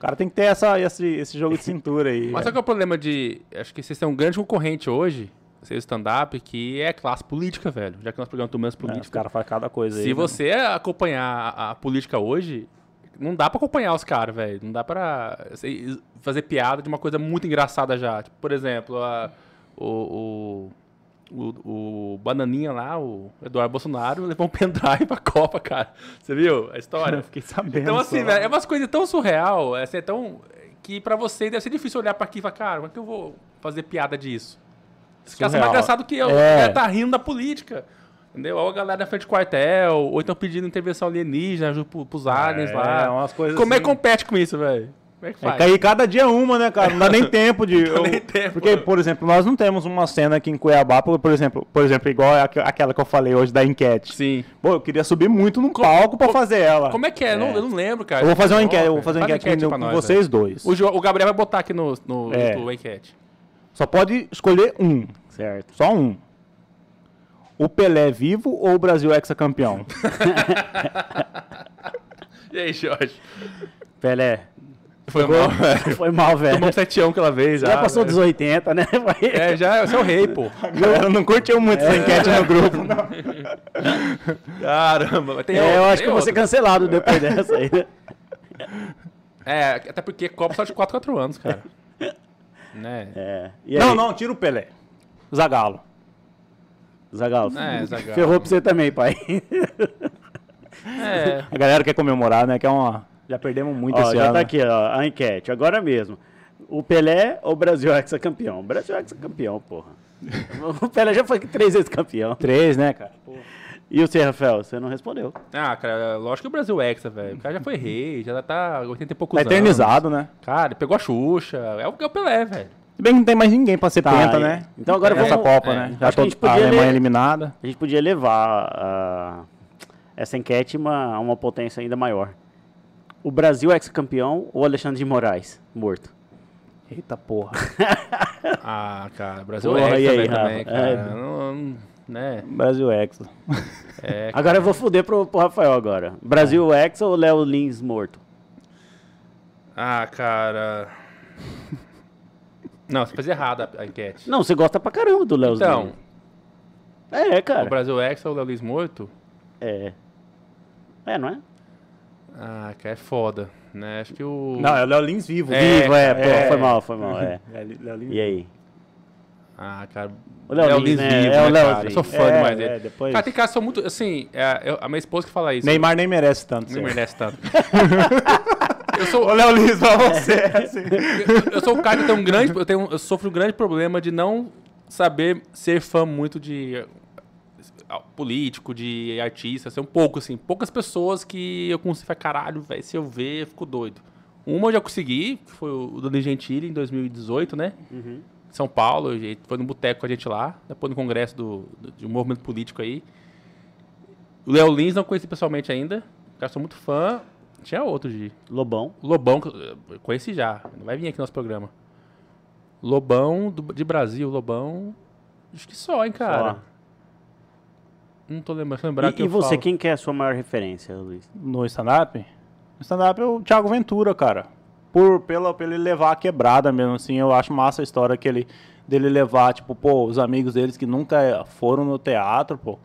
o cara tem que ter essa, esse, esse jogo de cintura aí. Mas sabe qual é o problema de. Acho que vocês têm um grande concorrente hoje, vocês stand-up, que é classe política, velho. Já que nós programamos menos É, os política. caras fazem cada coisa aí. Se né? você acompanhar a, a política hoje, não dá pra acompanhar os caras, velho. Não dá pra sei, fazer piada de uma coisa muito engraçada já. Tipo, por exemplo, a- o, o, o, o Bananinha lá, o Eduardo Bolsonaro, levou um pendrive pra Copa, cara. Você viu a história? Eu fiquei sabendo. Então, assim, velho, é umas coisas tão surreal, assim, é tão. que pra você deve ser difícil olhar pra aqui e falar, cara, como é que eu vou fazer piada disso? Esse cara é mais engraçado que eu. É. É. tá rindo da política. Entendeu? Ou a galera na frente do quartel, ou então pedindo intervenção alienígena pro- pros aliens É, lá. umas coisas Como é assim. que compete com isso, velho? Como é que É faz? cair cada dia uma, né, cara? Não dá nem [laughs] tempo de. dá nem tempo. Porque, por exemplo, nós não temos uma cena aqui em Cuiabá, por, por exemplo, por exemplo, igual aqu- aquela que eu falei hoje da enquete. Sim. Pô, eu queria subir muito no palco pra fazer ela. Como é que é? Eu, não, eu não lembro, cara. Eu vou fazer uma enquete, eu vou fazer uma Faz enquete, com, nós, vocês dois. O, o Gabriel vai botar aqui no, no É. YouTube a enquete. Só pode escolher um. Certo. Só um. O Pelé vivo ou o Brasil hexacampeão? [laughs] E aí, Jorge? Pelé. Foi mal, velho. [laughs] Foi mal, velho. Tomou um setião aquela vez já. Já passou velho. dos 80, né? [laughs] Vai- É, já, você é o rei, pô. A galera não curtiu muito essa enquete no grupo. não. [laughs] Caramba, mas tem É, outro, eu acho tem que eu vou ser cancelado depois dessa aí. né? É, até porque Copa só de 4 4 anos, cara. né? É. Não, aí, não, tira o Pelé. Zagalo. Zagal. É, Zagallo. Ferrou pra você também, pai. É. A galera quer comemorar, né? Que é uma. Já perdemos muito Ó, esse já ano. tá aqui, ó, a enquete, agora mesmo. O Pelé ou o Brasil hexacampeão? O Brasil hexacampeão, porra. [laughs] O Pelé já foi três vezes campeão. Três, né, cara? E você, Rafael, você não respondeu. Ah, cara, lógico que o Brasil é hexa, velho. O cara já foi [laughs] rei, já tá 80 e poucos Tá anos. eternizado, né? Cara, pegou a Xuxa. É o, é o Pelé, velho. Se bem que não tem mais ninguém pra ser Tá, penta, né? então agora Essa vamos- Copa, é, né? acho Já a tô, a podia Alemanha ler- eliminada. A gente podia levar ah, essa enquete uma- a uma potência ainda maior. O Brasil ex-campeão ou Alexandre de Moraes morto? Eita porra. [laughs] Ah, cara, o Brasil Porra, é e hexa, aí, também, cara. É. Não, não- né? Brasil Hexa. É, [laughs] Agora eu vou fuder pro, pro Rafael agora. Brasil ex ou Léo Lins morto? Ah, cara. Não, você fez errado a, a enquete. Não, você gosta pra caramba do Léo Então, Lins. É, o cara. Brasil Hexa ou o Léo Luiz morto? É. É, não é? Ah, cara, é foda, né? Acho que o... Não, é o Léo Lins vivo. É, Vivo, é, pô, é. foi mal, foi mal, é. [laughs] É, Léo Lins E aí? Ah, cara. O Léo Lins, né? É o né, Léo cara? Eu sou fã É, demais é, dele. depois- Cara, tem caras que são muito. Assim, é, eu- a minha esposa que fala isso. Neymar nem merece tanto. Não Não merece tanto. [laughs] Eu sou o Léo Lins pra você. [laughs] assim. eu, eu sou o cara que tem um grande. Eu, tenho, eu sofro um grande problema de não saber ser fã muito de político, de artista. Ser um pouco, assim. Poucas pessoas que eu consigo falar, caralho, velho, se eu ver, eu fico doido. Uma eu já consegui, que foi o Dani Gentili em 2018, né? Uhum. São Paulo, foi no boteco com a gente lá, depois no congresso do, do- de um movimento político aí. O Léo Lins não conheci pessoalmente ainda. Cara, sou muito fã. Tinha outro de. Lobão. Lobão, conheci já. Não vai vir aqui no nosso programa. Lobão do- de Brasil, Lobão. Acho que só, hein, cara. Só. Não tô lembrando. lembrar que E, e eu você, falo. quem que é a sua maior referência, Luiz? No stand-up? No stand-up é o Thiago Ventura, cara. por pela, pela ele levar a quebrada mesmo, assim, eu acho massa a história que ele, dele levar, tipo, pô, os amigos deles que nunca foram no teatro, pô,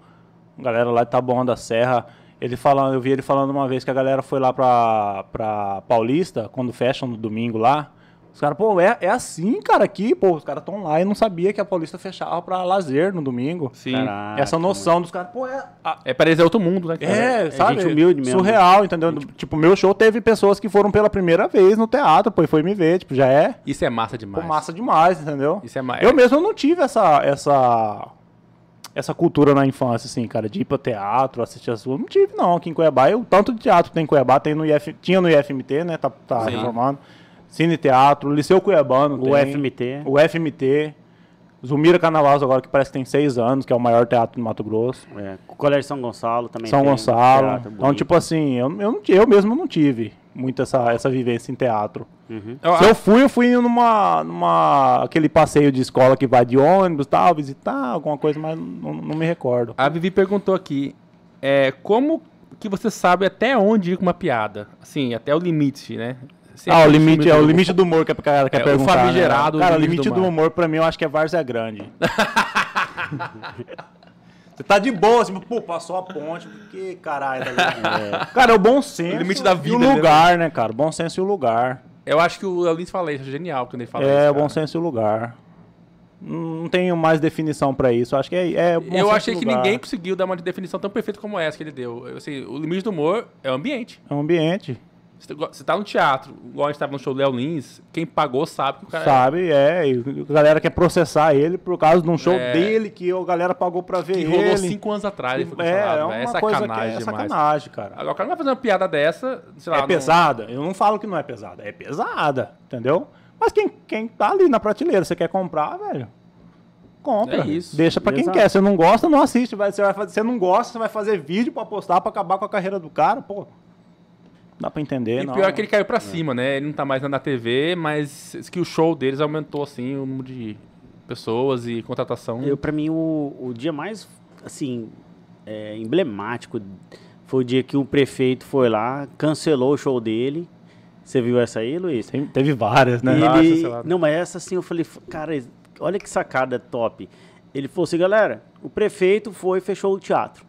a galera lá de Taboão da Serra, ele falando, eu vi ele falando uma vez que a galera foi lá pra, pra Paulista, quando fecham no domingo lá, os caras, pô, é, é assim, cara, aqui, pô, os caras estão lá e não sabia que a Paulista fechava pra lazer no domingo. Sim. Caraca, Essa noção dos caras, pô, é, a- É parecer outro mundo, né? cara? é, sabe? gente humilde mesmo. Surreal, entendeu? Tipo, meu show teve pessoas que foram pela primeira vez no teatro, pô, e foi me ver, tipo, já é Isso é massa pô, demais. massa demais, entendeu? Isso é ma- Eu mesmo não tive essa, essa, essa cultura na infância, assim, cara, de ir pro teatro, assistir as coisas. Não tive, não, aqui em Cuiabá. Eu, tanto de teatro tem em Cuiabá, tem no IF, tinha no IFMT, né, tá, tá reformando. Cine Teatro, Liceu Cuiabano O tem, FMT. O FMT. Zumira Carnavals agora, que parece que tem seis anos, que é o maior teatro do Mato Grosso. É, o Colégio São Gonçalo também São tem um Gonçalo. teatro Então, tipo assim, eu, eu, não eu mesmo não tive muito essa, essa vivência em teatro. Uhum. Eu- Se eu fui, eu fui numa, numa aquele passeio de escola que vai de ônibus tal, visitar, alguma coisa, mas não, não me recordo. A Vivi perguntou aqui, é, como que você sabe até onde ir com uma piada? Assim, até o limite, né? Ah, o limite, é o do- limite do humor que a cara quer É, o perguntar. famigerado né? Cara, o limite limite do do, humor pra mim eu acho que é Várzea Grande. [laughs] Você tá de boa, assim, pô, passou a ponte, que caralho, tá ligado? [laughs] Cara, é o bom senso O limite da e vida, o né, lugar, né, cara? Bom senso e o lugar. Eu acho que o Leolins fala isso, é genial quando ele fala é, isso. bom cara. senso e o lugar. Não tenho mais definição pra isso. Acho que é, é bom Eu e achei que ninguém conseguiu dar uma definição tão perfeita como essa que ele deu. Eu, assim, o limite do humor é o ambiente. É um ambiente. Você tá- no teatro, igual a gente tava no show do Léo Lins, quem pagou sabe que o cara Sabe? É, e a galera quer processar ele por causa de um show É. dele que a galera pagou pra ver que ele. rolou cinco anos atrás. Ele foi é, é uma é coisa que sacanagem é sacanagem, cara. Agora o cara não vai fazer uma piada dessa, sei lá. É não- pesada? Eu não falo que não é pesada. É pesada, entendeu? Mas quem, quem tá ali na prateleira, você quer comprar, velho? Compra. É isso. Deixa pra quem Exato. quer. Você não gosta, não assiste. Vai, você, vai fazer, você não gosta, você vai fazer vídeo pra postar, pra acabar com a carreira do cara, pô. Dá pra entender, E não. pior é que ele caiu pra cima, né? Ele não tá mais na TV, mas que o show deles aumentou, assim, o número de pessoas e contratação. Eu, pra mim, o, o dia mais, assim, é, emblemático foi o dia que o prefeito foi lá, cancelou o show dele. Você viu essa aí, Luiz? Tem- teve várias, né? Ele, cancelado. não, mas essa assim eu falei, cara, olha que sacada top. Ele falou assim, galera, o prefeito foi e fechou o teatro.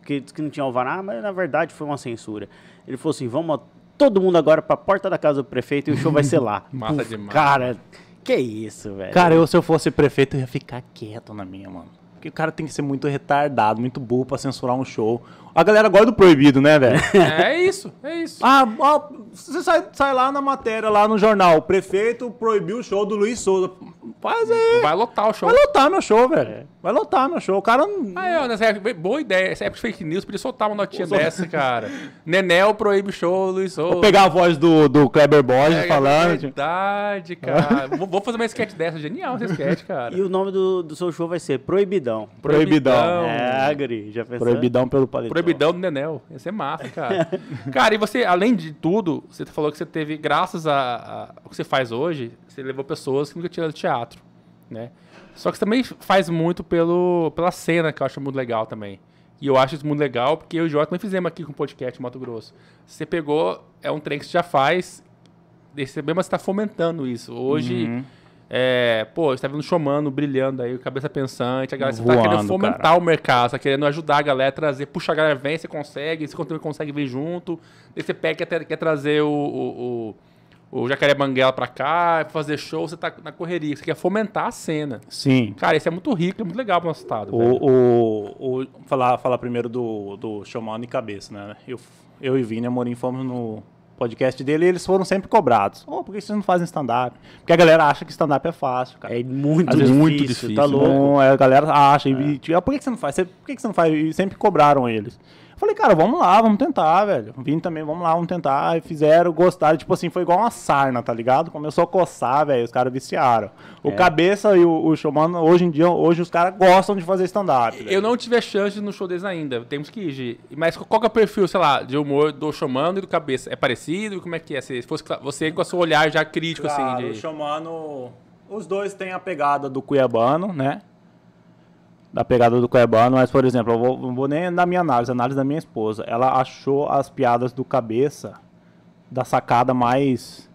Porque disse que não tinha alvará, mas na verdade foi uma censura. Ele falou assim, vamos todo mundo agora pra porta da casa do prefeito e o show vai ser lá. [laughs] Massa demais. Cara, que isso, velho. Cara, eu, se eu fosse prefeito, eu ia ficar quieto na minha, mano. Porque o cara tem que ser muito retardado, muito burro pra censurar um show. A galera gosta do proibido, né, velho? É isso, é isso. ah, ó, você sai, sai lá na matéria, lá no jornal, o prefeito proibiu o show do Luiz Souza. Faz aí. Vai lotar o show. Vai lotar meu show, velho. Vai lotar meu show. O cara não. Ah, é, nessa época, boa ideia. Essa época de fake news, podia soltar uma notinha dessa, cara. [laughs] Nenel proíbe o show, Luiz Souza. Vou pegar a voz do, do Kleber Borges É, falando. É tipo, verdade, cara. [laughs] vou, fazer uma sketch dessa. Genial essa sketch, cara. E o nome do, do seu show vai ser Proibidão. Proibidão. É, Guri, já pensou? Proibidão pelo paletó. Proibidão do Nenel. Ia ser massa, cara. [laughs] cara, e você, além de tudo, você falou que você teve, graças a, a- ao que você faz hoje, você levou pessoas que nunca tinham teatro, né? Só que você também faz muito pelo, pela cena, que eu acho muito legal também. E eu acho isso muito legal, porque eu e o Jota também fizemos aqui com o podcast Mato Grosso. Você pegou, é um trem que você já faz, e você mesmo está fomentando isso. Hoje, Uhum. É, pô, você tá vendo o showmano brilhando aí, cabeça pensante, a galera, você tá Voando, querendo fomentar cara. o mercado, você tá querendo ajudar a galera a trazer, puxa a galera, vem, você consegue, você também consegue vir junto, aí você pega, quer, quer trazer o, o, o, o Jacaré Banguela pra cá, fazer show, você tá na correria, você quer fomentar a cena. Sim. Cara, isso é muito rico, é muito legal pro nosso estado. O, o, o, falar, falar primeiro do, do Showman e Cabeça, né? Eu, eu e Vini Amorim fomos no podcast dele e eles foram sempre cobrados. Ô, por que vocês não fazem stand-up? Porque a galera acha que stand-up é fácil, cara. É muito vezes difícil, muito difícil, tá louco. Não, é, a galera acha. E, tipo, "Ah, por que, você não faz? Por que você não faz? E sempre cobraram eles. Falei, cara, vamos lá, vamos tentar, velho. Vini também, vamos lá, vamos tentar. E fizeram, gostaram. Tipo assim, foi igual uma sarna, tá ligado? Começou a coçar, velho. Os caras viciaram. O Cabeça e o, o Showman, hoje em dia, hoje os caras gostam de fazer stand-up. Eu não tive a chance no show deles ainda, temos que ir, Gi. Mas qual que é o perfil, sei lá, de humor do Showmano e do Cabeça? É parecido? Como é que é? Se fosse você com o seu olhar já crítico, Cara, assim, o de... Showmano, os dois têm a pegada do Cuiabano, né? Da pegada do Cuiabano, mas, por exemplo, eu vou, não vou nem na minha análise, a análise da minha esposa. Ela achou as piadas do cabeça da sacada mais.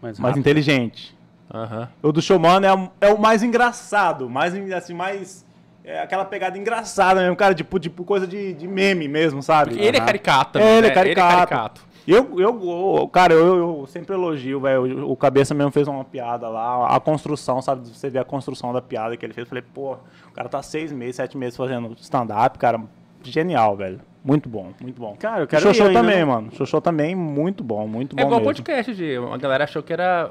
Mais mais inteligente. Aham. O do Showman é, o- é o mais engraçado, mais assim, mais é aquela pegada engraçada mesmo, cara, tipo, tipo coisa de, de meme mesmo, sabe? Porque ele é caricato. É, também, ele é né? caricato. E Eu, eu, eu- cara, eu, eu sempre elogio, velho. O Cabeça mesmo fez uma piada lá, a construção, sabe? Você vê a construção da piada que ele fez. Eu falei, pô, o cara tá seis meses, sete meses fazendo stand-up, cara. Genial, velho. Muito bom, muito bom. Cara, eu O quero Xoxô ir ainda, também, né? mano. Xoxô também, muito bom, muito bom É igual mesmo. podcast, de, a galera achou que era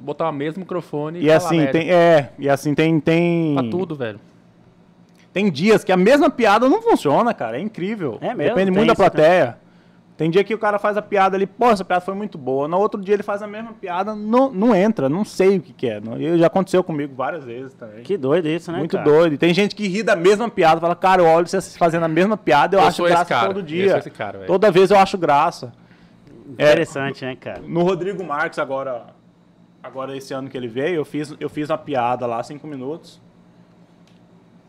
botar o mesmo microfone E falar assim, merda. tem, é, e assim tem, tem... Pra tudo, velho. Tem dias que a mesma piada não funciona, cara. É incrível. É mesmo? Depende Tem muito da isso, né? Tem dia que o cara faz a piada ali, pô, essa piada foi muito boa. No outro dia ele faz a mesma piada, não, não entra, não sei o que, que é. Não- e Já aconteceu comigo várias vezes também. Que doido isso, né, muito cara? doido. Tem gente que ri da mesma piada, fala, cara, eu olho vocês fazendo a mesma piada, eu, Eu acho graça cara, todo dia. cara. Toda vez eu acho graça. É, Interessante, né, cara? no Rodrigo Marques, agora, agora esse ano que ele veio, eu fiz, eu fiz uma piada lá, cinco minutos.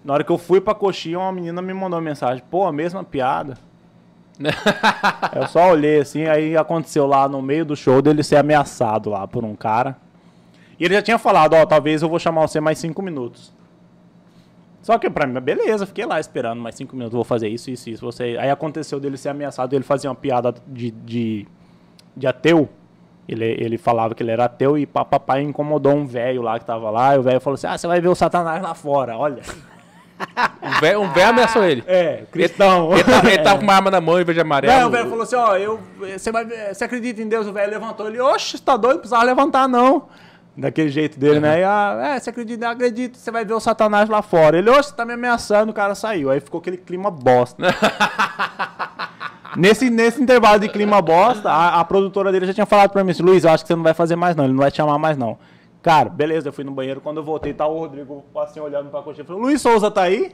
Na hora que eu fui pra coxinha, uma menina me mandou uma mensagem, pô, a mesma piada. [laughs] eu só olhei assim, aí aconteceu lá no meio do show dele ser ameaçado lá por um cara. E ele já tinha falado, ó, talvez eu vou chamar você mais cinco minutos. Só que pra mim, beleza, fiquei lá esperando mais cinco minutos, vou fazer isso, isso, isso. Você... Aí aconteceu dele ser ameaçado, ele fazia uma piada de, de, de ateu. Ele, ele falava que ele era ateu e pa- papai incomodou um velho lá que tava lá. E o velho falou assim: Ah, você vai ver o Satanás lá fora, olha. [laughs] Um velho um velho ameaçou ele. É, cristão. Ele tava, ele tava [laughs] com uma arma na mão em vez de amarelo. Não, o velho falou assim: Ó, eu, você, vai você acredita em Deus? O velho levantou ele: Oxe, você tá doido? Não precisava levantar, não. Daquele jeito dele, né? E, ah, é, você acredita? Eu acredito, você vai ver o Satanás lá fora. Ele, oxe, você tá me ameaçando, o cara saiu. Aí ficou aquele clima bosta. [laughs] Nesse, nesse intervalo de clima bosta, a, a produtora dele já tinha falado pra mim assim, Luiz, eu acho que você não vai fazer mais não, ele não vai te chamar mais não. Cara, beleza, eu fui no banheiro, quando eu voltei, tá o Rodrigo assim olhando pra coxinha, falou, Luiz Souza tá aí?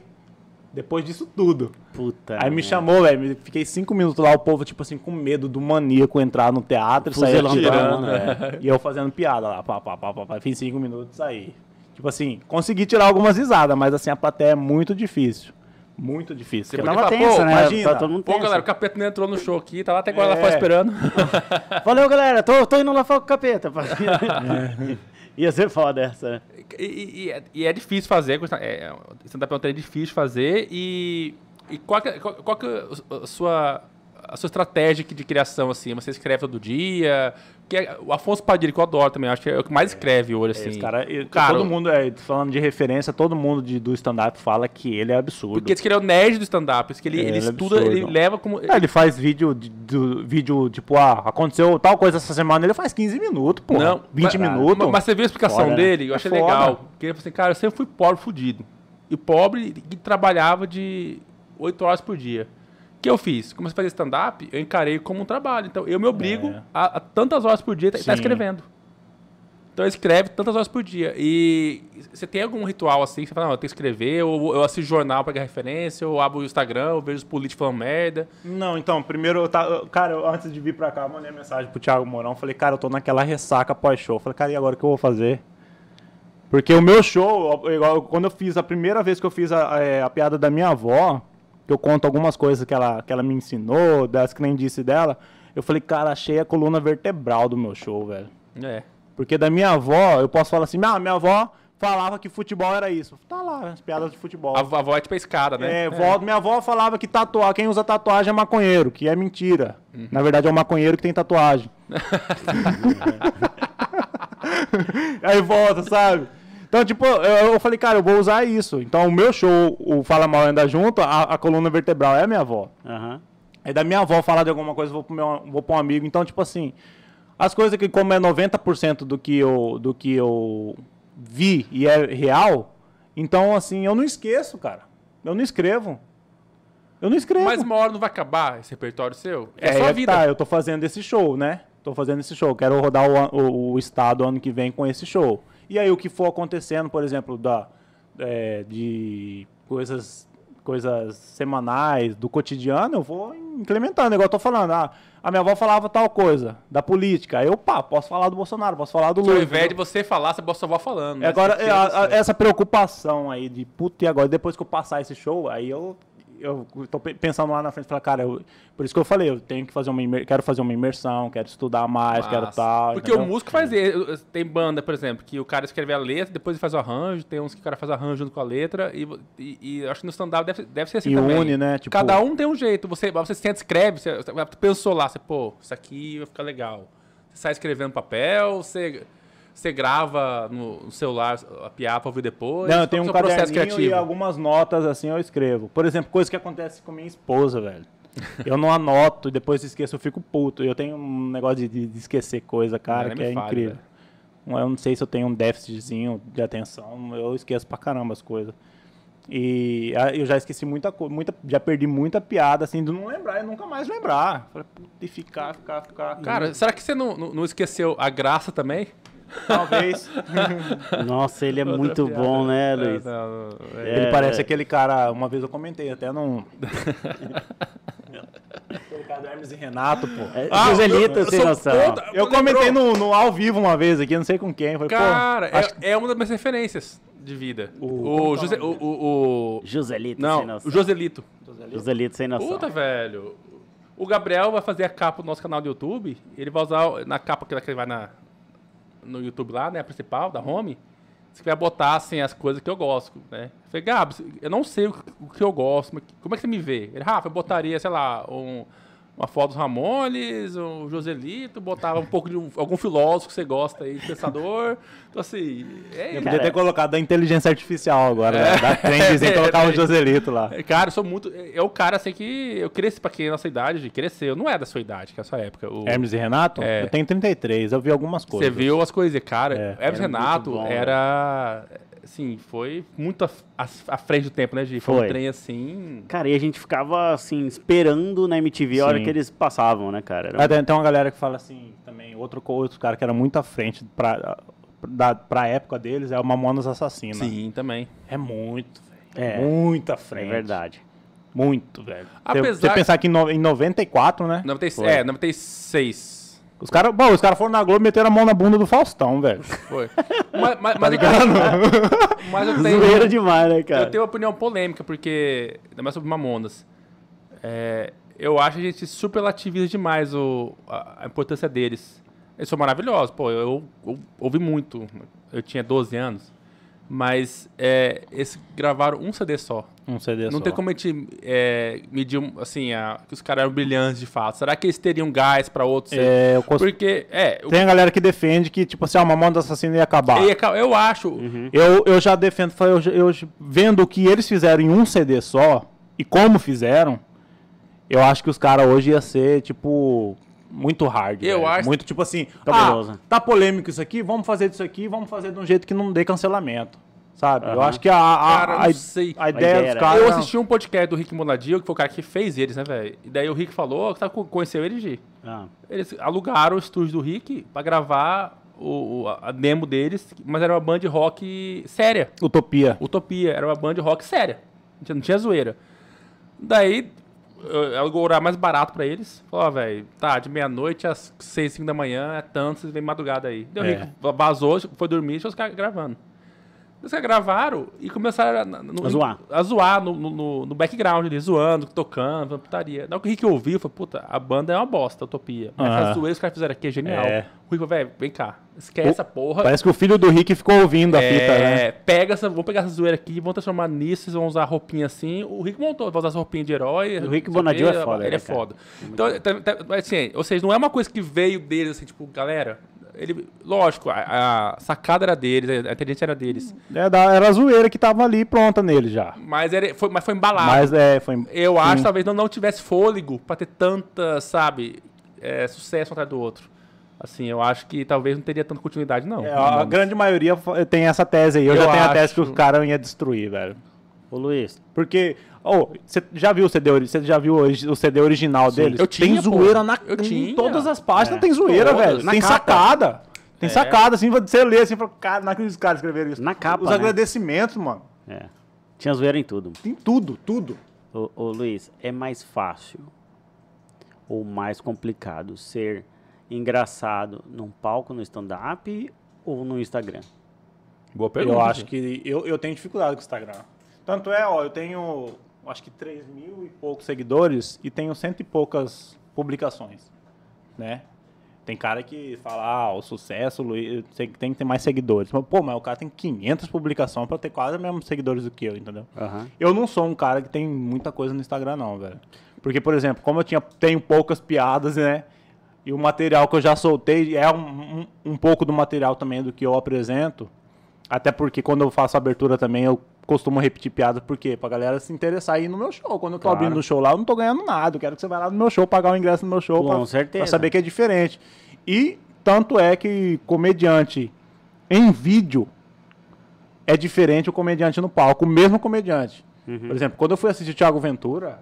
Depois disso tudo. Puta. Aí me chamou, velho, fiquei cinco minutos lá, o povo, tipo assim, com medo do maníaco entrar no teatro, e sair atirando, né? é. E eu fazendo piada lá, pá, pá, pá, pá, pá, fiz cinco minutos saí. Tipo assim, consegui tirar algumas risadas, mas assim, a plateia é muito difícil. Muito difícil. Você Tava tensa, né? imagina. Tá todo mundo Pô, tenso. galera, o capeta não entrou no show aqui, tá lá até agora lá É. fora esperando. [laughs] Valeu, galera. Tô, tô indo lá falar com o capeta. pá. [laughs] Ia ser foda essa. né? E, e- e é, é difícil fazer, é, é, stand-up é um treino difícil fazer e, e qual, que, é- qual, qual que é a sua, a sua estratégia de criação, assim? Você escreve todo dia? Que é- o Afonso Padilha, que eu adoro também, acho que é o que mais escreve hoje, assim. Esse cara, Cara, todo mundo, é, falando de referência, todo mundo de- do stand-up fala que ele é absurdo. Porque diz que ele é o nerd do stand-up, diz que ele, É, ele ele é estuda, absurdo. ele leva como... É, ele faz vídeo, de- do, vídeo tipo, ah, aconteceu tal coisa essa semana, ele faz 15 minutos, pô. Não, 20 mas- minutos. Mas, mas você viu a explicação Foda, né? dele? Eu É achei foda. legal. Porque ele falou assim, cara, eu sempre fui pobre, fudido. E pobre e trabalhava de 8 horas por dia. O que eu fiz? Comecei a fazer stand-up, eu encarei como um trabalho. Então eu me obrigo É. a, a tantas horas por dia estar Sim. escrevendo. Então eu escreve tantas horas por dia. E você tem algum ritual assim? que Você fala, não, eu tenho que escrever, ou eu assisto jornal pra pegar referência, ou abro o Instagram, ou vejo os políticos falando merda. Não, então, primeiro, eu tá, eu- cara, eu- antes de vir pra cá, eu mandei mensagem pro Thiago Mourão, falei, cara, eu tô naquela ressaca pós-show. Falei, cara, e agora o que eu vou fazer? Porque o meu show, igual quando eu fiz, a primeira vez que eu fiz a, é, a piada da minha avó, que eu conto algumas coisas que ela, que ela me ensinou, das que nem disse dela, eu falei, cara, achei a coluna vertebral do meu show, velho. É. Porque da minha avó, eu posso falar assim, ah, minha avó falava que futebol era isso. Tá lá, as piadas de futebol. A, a avó é tipo a escada, né? É, vó- minha avó falava que tatuar, quem usa tatuagem é maconheiro, que é mentira. Na verdade é um maconheiro que tem tatuagem. [laughs] Aí volta, sabe? Então, tipo, eu, eu falei, cara, eu vou usar isso. Então, o meu show, o Fala Mal Anda Junto, a, a coluna vertebral é a minha avó. Aí da minha avó falar de alguma coisa, vou pro, meu, vou pro um amigo. Então, tipo assim, as coisas que como é 90% do que eu do que eu vi e é real, então assim, eu não esqueço, cara. Eu não escrevo. Eu não escrevo. Mas uma hora não vai acabar esse repertório seu? É, é, só a é vida. tá, eu tô fazendo esse show, né? Tô fazendo esse show. Quero rodar o, o, o estado ano que vem com esse show. E aí o que for acontecendo, por exemplo, da, é, de coisas, coisas semanais, do cotidiano, eu vou implementando. Igual eu tô falando. Ah, a minha avó falava tal coisa, da política. Aí eu, pá, posso falar do Bolsonaro, posso falar do Ao Lula. invés de você falar, você sua avó falando. né? Agora, a- a- essa preocupação aí de, puta, e agora? Depois que eu passar esse show, aí eu, eu tô pe- pensando lá na frente, falar, cara, eu- por isso que eu falei, eu tenho que fazer uma imer- quero fazer uma imersão, quero estudar mais, quero Massa. tal. Porque entendeu? o músico faz. Tem banda, por exemplo, que o cara escreve a letra, depois ele faz o arranjo, tem uns que o cara faz arranjo junto com a letra, e, e, e acho que no stand-up deve, deve ser assim E também. une, né? Tipo- Cada um tem um jeito. Você, você senta, escreve, você, você pensou lá, você, pô, isso aqui vai ficar legal. Você sai escrevendo papel, você, você grava no, celular a piada pra ouvir depois. Não, eu tenho um é caderninho e algumas notas assim eu escrevo. Por exemplo, coisa que acontece com minha esposa, velho. Eu não anoto e depois esqueço, eu fico puto. Eu tenho um negócio de, de- esquecer coisa, cara, que é fale, incrível. velho. Eu não sei se eu tenho um déficitzinho de atenção, eu esqueço pra caramba as coisas. E ah, eu já esqueci muita coisa, muita, já perdi muita piada, assim, de não lembrar e nunca mais lembrar. Falei, puta, e ficar, ficar, ficar. Cara, será que você não, não, não esqueceu a graça também? Talvez. [laughs] Nossa, ele é Outra muito piada. bom, né, É, Luiz? não, não, é. Ele É, parece é. aquele cara, uma vez eu comentei até num. [laughs] aquele cara do Hermes e Renato, pô. É, Ah, Joselito, sem noção. Eu lembrou? comentei no, no ao vivo uma vez aqui, não sei com quem. Falei, Cara, pô, acho é, é uma das minhas referências de vida. O- O, José, é o, o o, Joselito, sem Não, noção. o Joselito. Joselito, sem noção. Puta, velho. O Gabriel vai fazer a capa do nosso canal do YouTube. Ele vai usar na capa que ele vai na, no YouTube lá, né? A principal, da home. Você vai botar assim as coisas que eu gosto, né? Eu falei, Gabs, eu não sei o que, eu gosto, mas como é que você me vê? Ele, Rafa, eu botaria, sei lá, um- uma foto dos Ramones, um Joselito, botava um pouco de um- algum filósofo que você gosta aí, pensador. Então, assim. É, eu podia ter colocado da inteligência artificial agora, né? da trendzinha, colocar o [laughs] Joselito lá. É, Cara, eu sou muito. É o cara assim que eu cresci pra quem é nossa idade, de crescer. Eu não é da sua idade, que é a sua época. O, Hermes e Renato? É. Eu tenho 33, eu vi algumas você coisas. viu as coisas, cara. É, Hermes muito Renato bom, era. Assim, foi muito à, à- à frente do tempo, né, Gi? Foi, Foi. um trem assim. Cara, e a gente ficava, assim, esperando na MTV a hora Sim. que eles passavam, né, cara? Era- tem, tem uma galera que fala assim, também, outro, outro cara que era muito à frente pra, da, pra época deles é o Mamonas Assassina. Sim, também. É muito, velho. É. Muito à É frente. verdade. Muito, velho. Você- Apesar- Você pensar que em, no, em 94, né? 96, Foi. é, 96. Os caras cara foram na Globo e meteram a mão na bunda do Faustão, velho. Foi. mas, mas, Tá mas, eu, mas eu tenho. Zoeira demais, né, cara? Eu tenho uma opinião polêmica, porque. Ainda mais sobre Mamonas. É, eu acho que a gente superlativiza demais o, a, a importância deles. Eles são maravilhosos, pô. Eu, eu ouvi muito. Eu tinha 12 anos. Mas é, eles gravaram um CD só. Um CD Não só. tem como a gente é, medir, assim, a, que os caras eram brilhantes de fato. Será que eles teriam gás pra outros? É, eu cons- Porque, é, eu, Tem a galera que defende que, tipo assim, ah, o Mamonas Assassino ia acabar. eu, eu acho. Uhum. Eu, eu já defendo, eu, eu, vendo o que eles fizeram em um CD só, e como fizeram, eu acho que os caras hoje ia ser, tipo, muito hard. Eu velho. acho- Muito, tipo assim, ah, tá polêmico isso aqui, vamos fazer disso aqui, vamos fazer de um jeito que não dê cancelamento. Sabe? Eu Aham. acho que a, a, Cara, a, não sei. a A ideia ideia dos caras... Eu assisti um podcast do Rick Monadio, que foi o cara que fez eles, né, velho? E daí o Rick falou, que tá, conheceu ele, Gi. Ah, Eles alugaram o estúdio do Rick pra gravar o, o- a demo deles, mas era uma band de rock séria. Utopia. Utopia, era uma band de rock séria. Não tinha, não tinha zoeira. Daí, alugou o horário mais barato pra eles. Falou, ó, velho, tá, de meia-noite às seis, cinco da manhã, é tanto, vocês vêm madrugada aí. Deu É. Rick, vazou, foi dormir, deixou os caras gravando. Caras gravaram e começaram a, no- A zoar. a zoar no, no- no- background ali, zoando, tocando, putaria. Na hora que o Rick ouviu, falou, puta, a banda é uma bosta, Utopia. Mas Aham. essa zoeira que os caras fizeram aqui é genial. É. O Rick falou, velho, vem cá, esquece O- essa porra. Parece que o filho do Rick ficou ouvindo a fita, né? É, pega essa, vamos pegar essa zoeira aqui, vamos transformar nisso, vocês vão usar roupinha assim. O Rick montou, vai usar essa roupinha de herói. O Rick Bonadio é foda, Ele né, é cara? foda. Então, tá- tá- assim, ou seja, não é uma coisa que veio deles, assim, tipo, galera. Ele, lógico, a, a sacada era deles, a inteligência era deles. É, da- era a zoeira que tava ali pronta nele já. Mas, era, foi, mas foi embalado. Mas é, foi. Eu sim. acho que talvez não, não tivesse fôlego pra ter tanta, sabe, é, sucesso um atrás do outro. Assim, eu acho que talvez não teria tanta continuidade, não. É, a grande maioria tem essa tese aí. Eu, Eu já tenho a tese acho- que o cara ia destruir, velho. Ô, Luiz, Porque, oh, você já viu o CD, você já viu o o CD original deles? Eu tem tinha, pô. zoeira na, Eu em tinha. todas as páginas, É. tem zoeira, Todas. velho. Na Tem capa. sacada. Tem É. sacada, assim, você lê assim, fala, cara, não que os caras escreveram isso. Na capa, Os né? agradecimentos, mano. é. Tinha zoeira em tudo. Tem tudo, tudo. Ô, ô, Luiz, é mais fácil ou mais complicado ser engraçado num palco no stand-up ou no Instagram? Boa pergunta. eu acho que eu, eu tenho dificuldade com o Instagram. Tanto é, ó, eu tenho acho que 3 mil e poucos seguidores e tenho cento e poucas publicações, né? Tem cara que fala, ah, o sucesso, o Luiz, tem que ter mais seguidores. Mas, pô, mas o cara tem 500 publicações pra ter quase os mesmos seguidores do que eu, entendeu? Aham. Eu não sou um cara que tem muita coisa no Instagram, não, velho. Porque, por exemplo, como eu tinha, tenho poucas piadas, né? E o material que eu já soltei é um, um, um pouco do material também do que eu apresento. Até porque quando eu faço abertura também, eu costumo repetir piadas, por quê? Pra galera se interessar ir no meu show. Quando eu tô Claro. abrindo o show lá, eu não tô ganhando nada. Eu quero que você vá lá no meu show, pagar o ingresso no meu show. Com pra, certeza. Pra saber que é diferente. E tanto é que comediante em vídeo é diferente o comediante no palco. O mesmo comediante. Uhum. Por exemplo, quando eu fui assistir Thiago Ventura,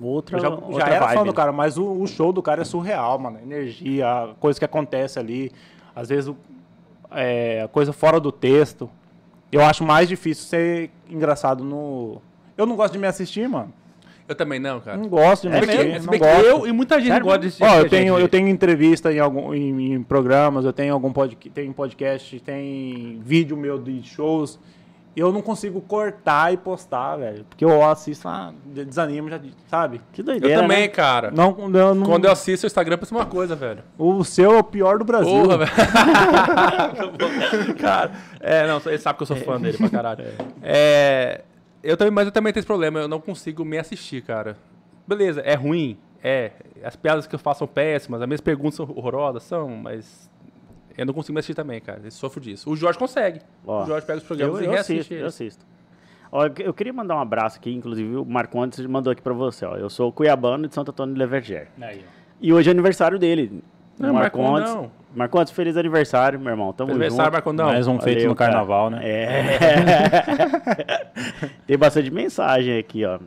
Outra, eu já, outra já era vibe, fã do cara, mas o, o show do cara é surreal, mano. A energia, a coisa que acontece ali. Às vezes, o- é, a coisa fora do texto. Eu acho mais difícil ser engraçado no. Eu não gosto de me assistir, mano. Eu também não, cara. Não gosto de me que- assistir. se Não gosto. eu e muita gente Sério gosta mesmo? de Ó, eu gente. tenho, eu tenho entrevista em, algum, em, em programas, eu tenho algum podcast, tem podcast, tem vídeo meu de shows. Eu não consigo cortar e postar, velho. Porque eu assisto, ah, desanimo, já, sabe? Que Eu doideira, também, né? cara. Não, eu não, Quando eu assisto o Instagram, pensa uma coisa, velho. O seu é o pior do Brasil. Porra, velho. [laughs] cara, é, não, ele sabe que eu sou fã dele pra caralho. É, eu também, mas eu também tenho esse problema, eu não consigo me assistir, cara. Beleza, é ruim, é. As piadas que eu faço são péssimas, as minhas perguntas são horrorosas, são, mas eu não consigo me assistir também, cara. Eu sofro disso. O Jorge consegue. Ó, o Jorge pega os Eu, programas e eu reassiste assisto, eu assisto. Ó, eu que- eu queria mandar um abraço aqui, inclusive o Marco Antes mandou aqui pra você. Ó. Eu sou cuiabano de Santo Antônio de Leverger. Aí. E hoje é aniversário dele. Não, Marco Marcão, Antes. não. Marco Antes, feliz aniversário, meu irmão. Tamo Aniversário, junto. Marcondão. Mais um feito Valeu, no cara. carnaval, né? É. [laughs] Tem bastante mensagem aqui, ó.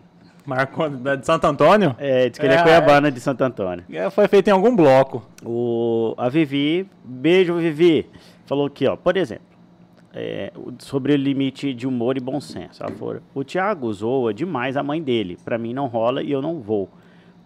Marco é de Santo Antônio? É, diz que ele é É, cuiabana de Santo Antônio. É, foi feito em algum bloco. O, a Vivi, beijo Vivi, falou aqui, ó, por exemplo, é, sobre o limite de humor e bom senso. Ela falou, o Thiago zoa demais a mãe dele. Pra mim não rola e eu não vou.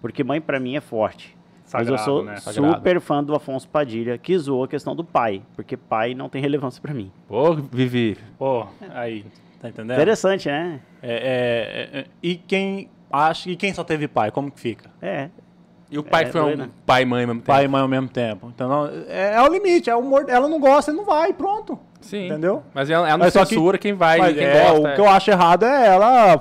Porque mãe pra mim é forte. Mas eu Sagrado, sou né? Sagrado. super fã do Afonso Padilha, que zoou a questão do pai. Porque pai não tem relevância pra mim. Pô, Vivi. Pô, aí, tá entendendo? Interessante, né? É, é, é, e quem acha e quem só teve pai, como que fica? É. E o pai É, foi um né? pai e mãe ao mesmo tempo. Pai e mãe ao mesmo tempo. Então, não, é, é o limite, é o humor. Ela não gosta, ele não vai, pronto. Sim. Entendeu? Mas ela, ela não Mas só que- censura quem vai, Mas quem é, gosta. o que eu acho errado é ela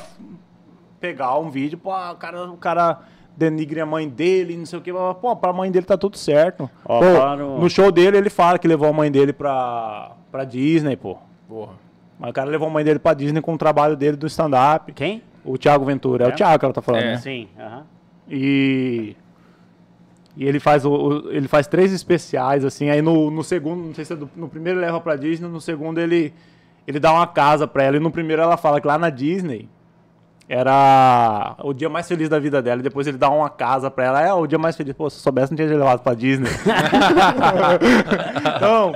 pegar um vídeo, pô, o cara, o cara denigre a mãe dele, não sei o que, pô, pra mãe dele tá tudo certo. Ó, Pô, falaram- No show dele ele fala que levou a mãe dele pra, pra Disney, pô. Porra. Mas o cara levou a mãe dele pra Disney com o trabalho dele do stand-up. Quem? O Thiago Ventura, é, É? o Thiago que ela tá falando, É. né? Sim. aham. E, e ele faz o, ele faz três especiais assim, aí no, no segundo, não sei se é do- no primeiro ele leva pra Disney, no segundo ele ele dá uma casa pra ela e no primeiro ela fala que lá na Disney era o dia mais feliz da vida dela e depois ele dá uma casa pra ela, é o dia mais feliz. Pô, se eu soubesse não tinha levado pra Disney. [laughs] [laughs] então,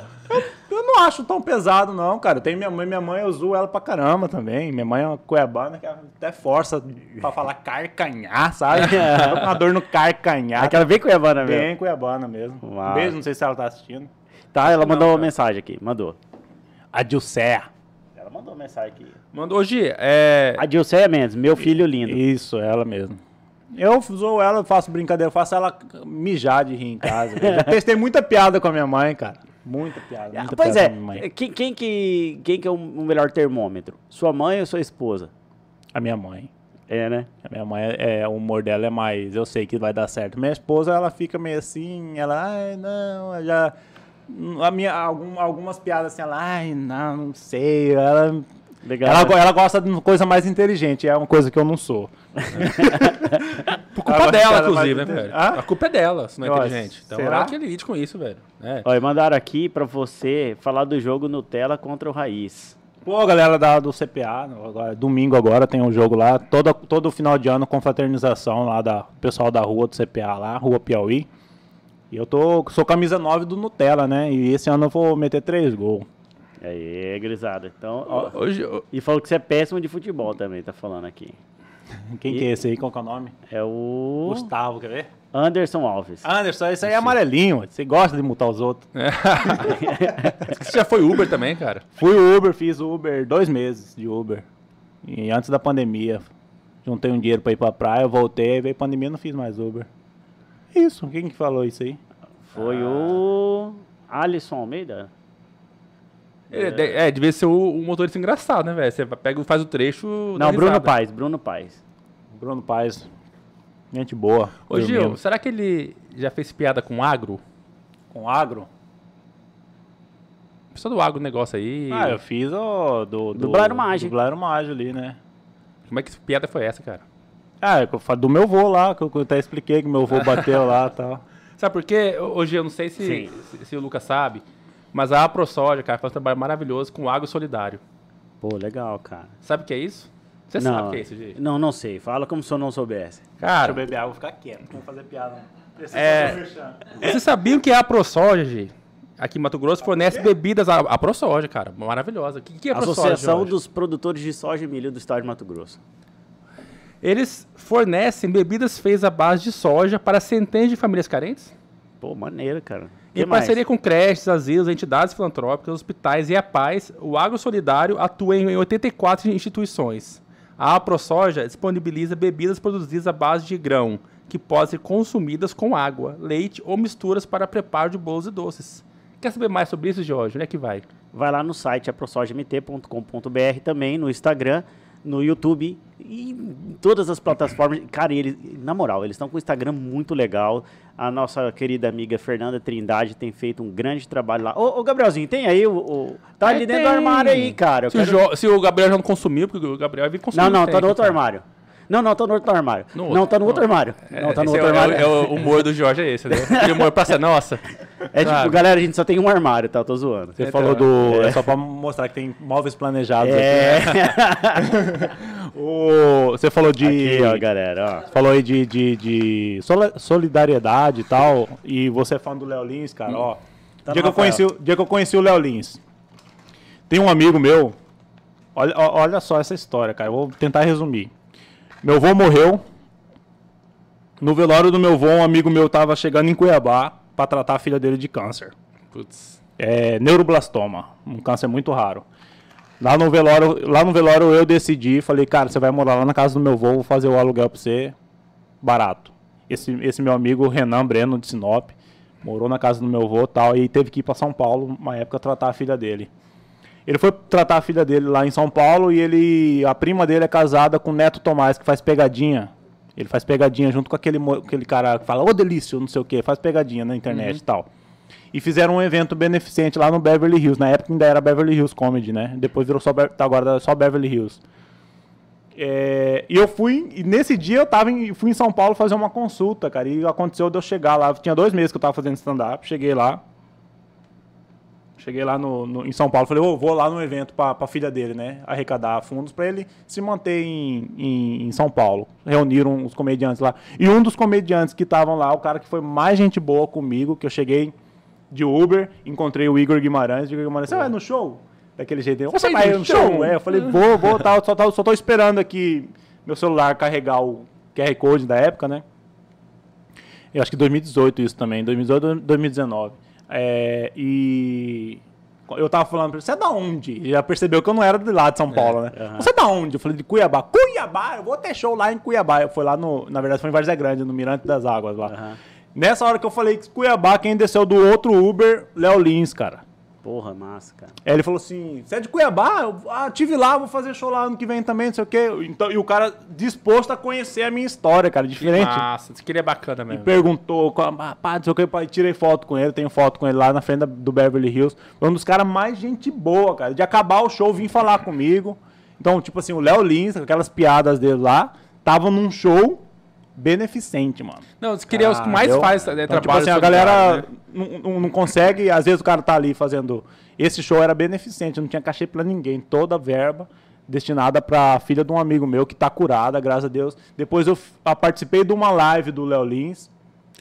não acho tão pesado não, cara. Tem minha mãe, minha mãe eu uso ela pra caramba também. Minha mãe é uma cuiabana que até força pra falar carcanhar, sabe? [laughs] Tô com uma dor no carcanhar. Aquela bem cuiabana mesmo. Bem cuiabana mesmo. Uau. Um beijo, não sei se ela tá assistindo. Tá, ela mandou uma cara. mensagem aqui. Mandou. A Dilcé. Ela mandou uma mensagem aqui. Mandou hoje, é... A Dilceia Mendes, meu filho lindo. Isso, ela mesmo. Eu zoo ela, eu faço brincadeira, eu faço ela mijar de rir em casa. [laughs] Eu já testei muita piada com a minha mãe, cara. Muita piada, Ah, muita pois piada é, quem, quem que, quem que é o melhor termômetro? Sua mãe ou sua esposa? A minha mãe. É, né? A minha mãe, é, o humor dela é mais, eu sei que vai dar certo. Minha esposa, ela fica meio assim, ela, ai, não, já... A minha, algum- algumas piadas assim, ela, ai, não, não sei, ela... Legal. Ela, né? ela gosta de uma coisa mais inteligente, é uma coisa que eu não sou. [laughs] Por culpa Ela- dela, inclusive, né, velho? Hã? A culpa é dela, se não é Nossa, inteligente. Então será? ela que lide com isso, velho. É. Ó, e mandaram aqui pra você falar do jogo Nutella contra o Raiz. Pô, galera da, do CPA, agora, domingo agora tem um jogo lá, todo, todo final de ano com fraternização lá da do pessoal da rua do CPA lá, Rua Piauí. E eu tô, sou camisa 9 do Nutella, né? E esse ano eu vou meter três gols. Aí, grisada. Então, ó, Hoje, ó, e falou que você é péssimo de futebol também, tá falando aqui. Quem E- que é esse aí? Qual que é o nome? É o Gustavo, quer ver? Anderson Alves. Anderson, isso aí é amarelinho, você gosta de mutar os outros. [laughs] você já foi Uber também, cara? Fui Uber, fiz Uber dois meses de Uber. E antes da pandemia. juntei um dinheiro pra ir pra praia, voltei, veio pandemia, não fiz mais Uber. Isso, quem que falou isso aí? Foi o Alisson Almeida. É, de- é, devia ser o, o motorista engraçado, né, velho? Você pega, faz o trecho. Não, Bruno risada. Paes, Bruno Paes. Bruno Paz. Gente boa. Ô, Gil, dormindo. será que ele já fez piada com agro? Com agro? Pessoal do agro negócio aí. Ah, eu fiz o do... Do Blairo Maggi. Do Blairo Maggi ali, né? Como é que piada foi essa, cara? Ah, é eu falo do meu vô lá, que eu até expliquei que meu vô bateu lá e tal. [laughs] Sabe por quê? Hoje eu não sei se, se, se o Lucas sabe, mas a AproSoja, cara, faz um trabalho maravilhoso com agro solidário. Pô, legal, cara. Sabe o que é isso? Você sabe o que é isso, Gi? Não, não sei. Fala como se eu não soubesse. Cara, beber água, vou ficar quieto, não vou fazer piada. É. vocês sabiam que a AproSoja, Gi, aqui em Mato Grosso, fornece bebidas à AproSoja, cara. Maravilhosa. O que, que é a AproSoja, Associação Jorge? dos Produtores de Soja e Milho do Estado de Mato Grosso. Eles fornecem bebidas feitas à base de soja para centenas de famílias carentes? Pô, maneiro, cara. Em mais? parceria com creches, asilos, entidades filantrópicas, hospitais e a Paz, o Agro Solidário atua em 84 instituições. A AproSoja disponibiliza bebidas produzidas à base de grão, que podem ser consumidas com água, leite ou misturas para preparo de bolos e doces. Quer saber mais sobre isso, Jorge? Onde é que vai? Vai lá no site aprosojamt.com.br, também no Instagram, no YouTube e em todas as plataformas. Cara, eles, na moral, eles estão com o Instagram muito legal. A nossa querida amiga Fernanda Trindade tem feito um grande trabalho lá. Ô, ô Gabrielzinho, tem aí o. o- tá ali Aí dentro do tem. armário aí, cara. Se, quero- o Jo- se o Gabriel já não consumiu, porque o Gabriel vir consumir. Não, não, tá no outro cara. armário. Não, não, tá no outro armário. No não, outro. tá no outro Não. armário. não, tá no Esse outro é, o- armário. é o o humor do Jorge é esse, né? Aquele humor praça nossa. É tipo, galera, a gente só tem um armário, tá? Eu tô zoando. Você Então, falou do. É. só pra mostrar que tem móveis planejados É. aqui. [laughs] O, você falou de. Aqui, ó, galera, ó. Falou aí de, de, de soli- solidariedade e tal. E você é fã do Léo Lins, cara, ó. Tá dia, que eu conheci, o- dia que eu conheci o Léo Lins. Tem um amigo meu. Olha, olha só essa história, cara. Eu vou tentar resumir. Meu avô morreu. No velório do meu avô, um amigo meu tava chegando em Cuiabá pra tratar a filha dele de câncer. Putz. É neuroblastoma, um câncer muito raro. Lá no velório, lá no velório eu decidi, falei, cara, você vai morar lá na casa do meu avô, vou fazer o aluguel pra você barato. Esse, esse meu amigo Renan Breno de Sinop morou na casa do meu avô, tal, e teve que ir para São Paulo uma época tratar a filha dele. Ele foi tratar a filha dele lá em São Paulo e ele a prima dele é casada com o Neto Tomás que faz pegadinha. Ele faz pegadinha junto com aquele, aquele cara que fala, ô delício, não sei o que, faz pegadinha na internet e tal. E fizeram um evento beneficente lá no Beverly Hills. Na época ainda era Beverly Hills Comedy, né? Depois virou só, Be- tá agora só Beverly Hills. É, e eu fui, e nesse dia eu tava em, fui em São Paulo fazer uma consulta, cara. E aconteceu de eu chegar lá. Tinha dois meses que eu tava fazendo stand-up. Cheguei lá. Cheguei lá no, no- em São Paulo. Falei, ô, vou lá no evento pra, pra filha dele, né? Arrecadar fundos pra ele se manter em, em, em São Paulo. Reuniram os comediantes lá. E um dos comediantes que estavam lá, o cara que foi mais gente boa comigo, que eu cheguei de Uber, encontrei o Igor Guimarães. Igor Guimarães, você vai no show? Daquele jeito. dele, Você vai no show? show? É, eu falei, vou, vou, tal, só, tal, só tô esperando aqui meu celular carregar o QR Code da época, né? Eu acho que 2018 isso também, 2018, 2019. É, e eu tava falando pra ele, você é da onde? Já percebeu que eu não era de lá de São Paulo, né? aham. Você é da onde? Eu falei, de Cuiabá. Cuiabá? Eu vou ter show lá em Cuiabá. Eu fui lá no, na verdade foi em Várzea Grande, no Mirante das Águas lá. Nessa hora que eu falei que Cuiabá, quem desceu do outro Uber, Léo Lins, cara. Porra, massa, cara. Aí ele falou assim: Você é de Cuiabá? Eu ah, tive lá, vou fazer show lá ano que vem também, não sei o quê. Então, e o cara disposto a conhecer a minha história, cara, diferente. Nossa, isso aqui é bacana E mesmo. perguntou, ah, pá, não sei o que, pai, tirei foto com ele, tenho foto com ele lá na frente do Beverly Hills. Foi um dos caras mais gente boa, cara. De acabar o show, vim falar comigo. Então, tipo assim, o Léo Lins, com aquelas piadas dele lá, tava num show beneficente, mano. Não, isso queria os que mais Entendeu? faz é, Então, trabalho tipo assim, a galera né? não, não- consegue, às vezes o cara tá ali fazendo. Esse show era beneficente, não tinha cachê pra ninguém, toda a verba destinada pra filha de um amigo meu que tá curada, graças a Deus. Depois eu ah, participei de uma live do Léo Lins,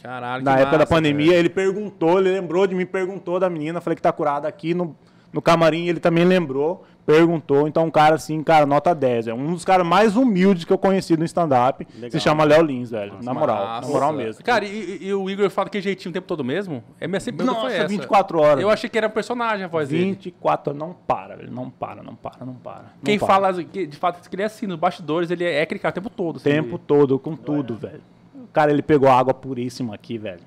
Caralho, na época da massa, pandemia, velho. ele perguntou, ele lembrou de mim, perguntou da menina, falei que tá curada aqui no, no camarim, ele também lembrou, perguntou. Então, um cara assim, cara, nota 10. É um dos caras mais humildes que eu conheci no stand-up. Se chama Léo Lins, velho. na moral. Nossa. Na moral mesmo. Cara, e, e o Igor fala que jeitinho o tempo todo mesmo? É minha sempre pergunta foi Nossa, essa. 24 horas. Eu achei que era um personagem a voz dele. 24 horas. Não para, velho. Não para, não para, não para. Não Quem para. fala, que, de fato, que ele é assim, nos bastidores, ele é aquele cara o tempo todo. O assim, tempo todo, com tudo, velho. Cara, ele pegou água puríssima aqui, velho.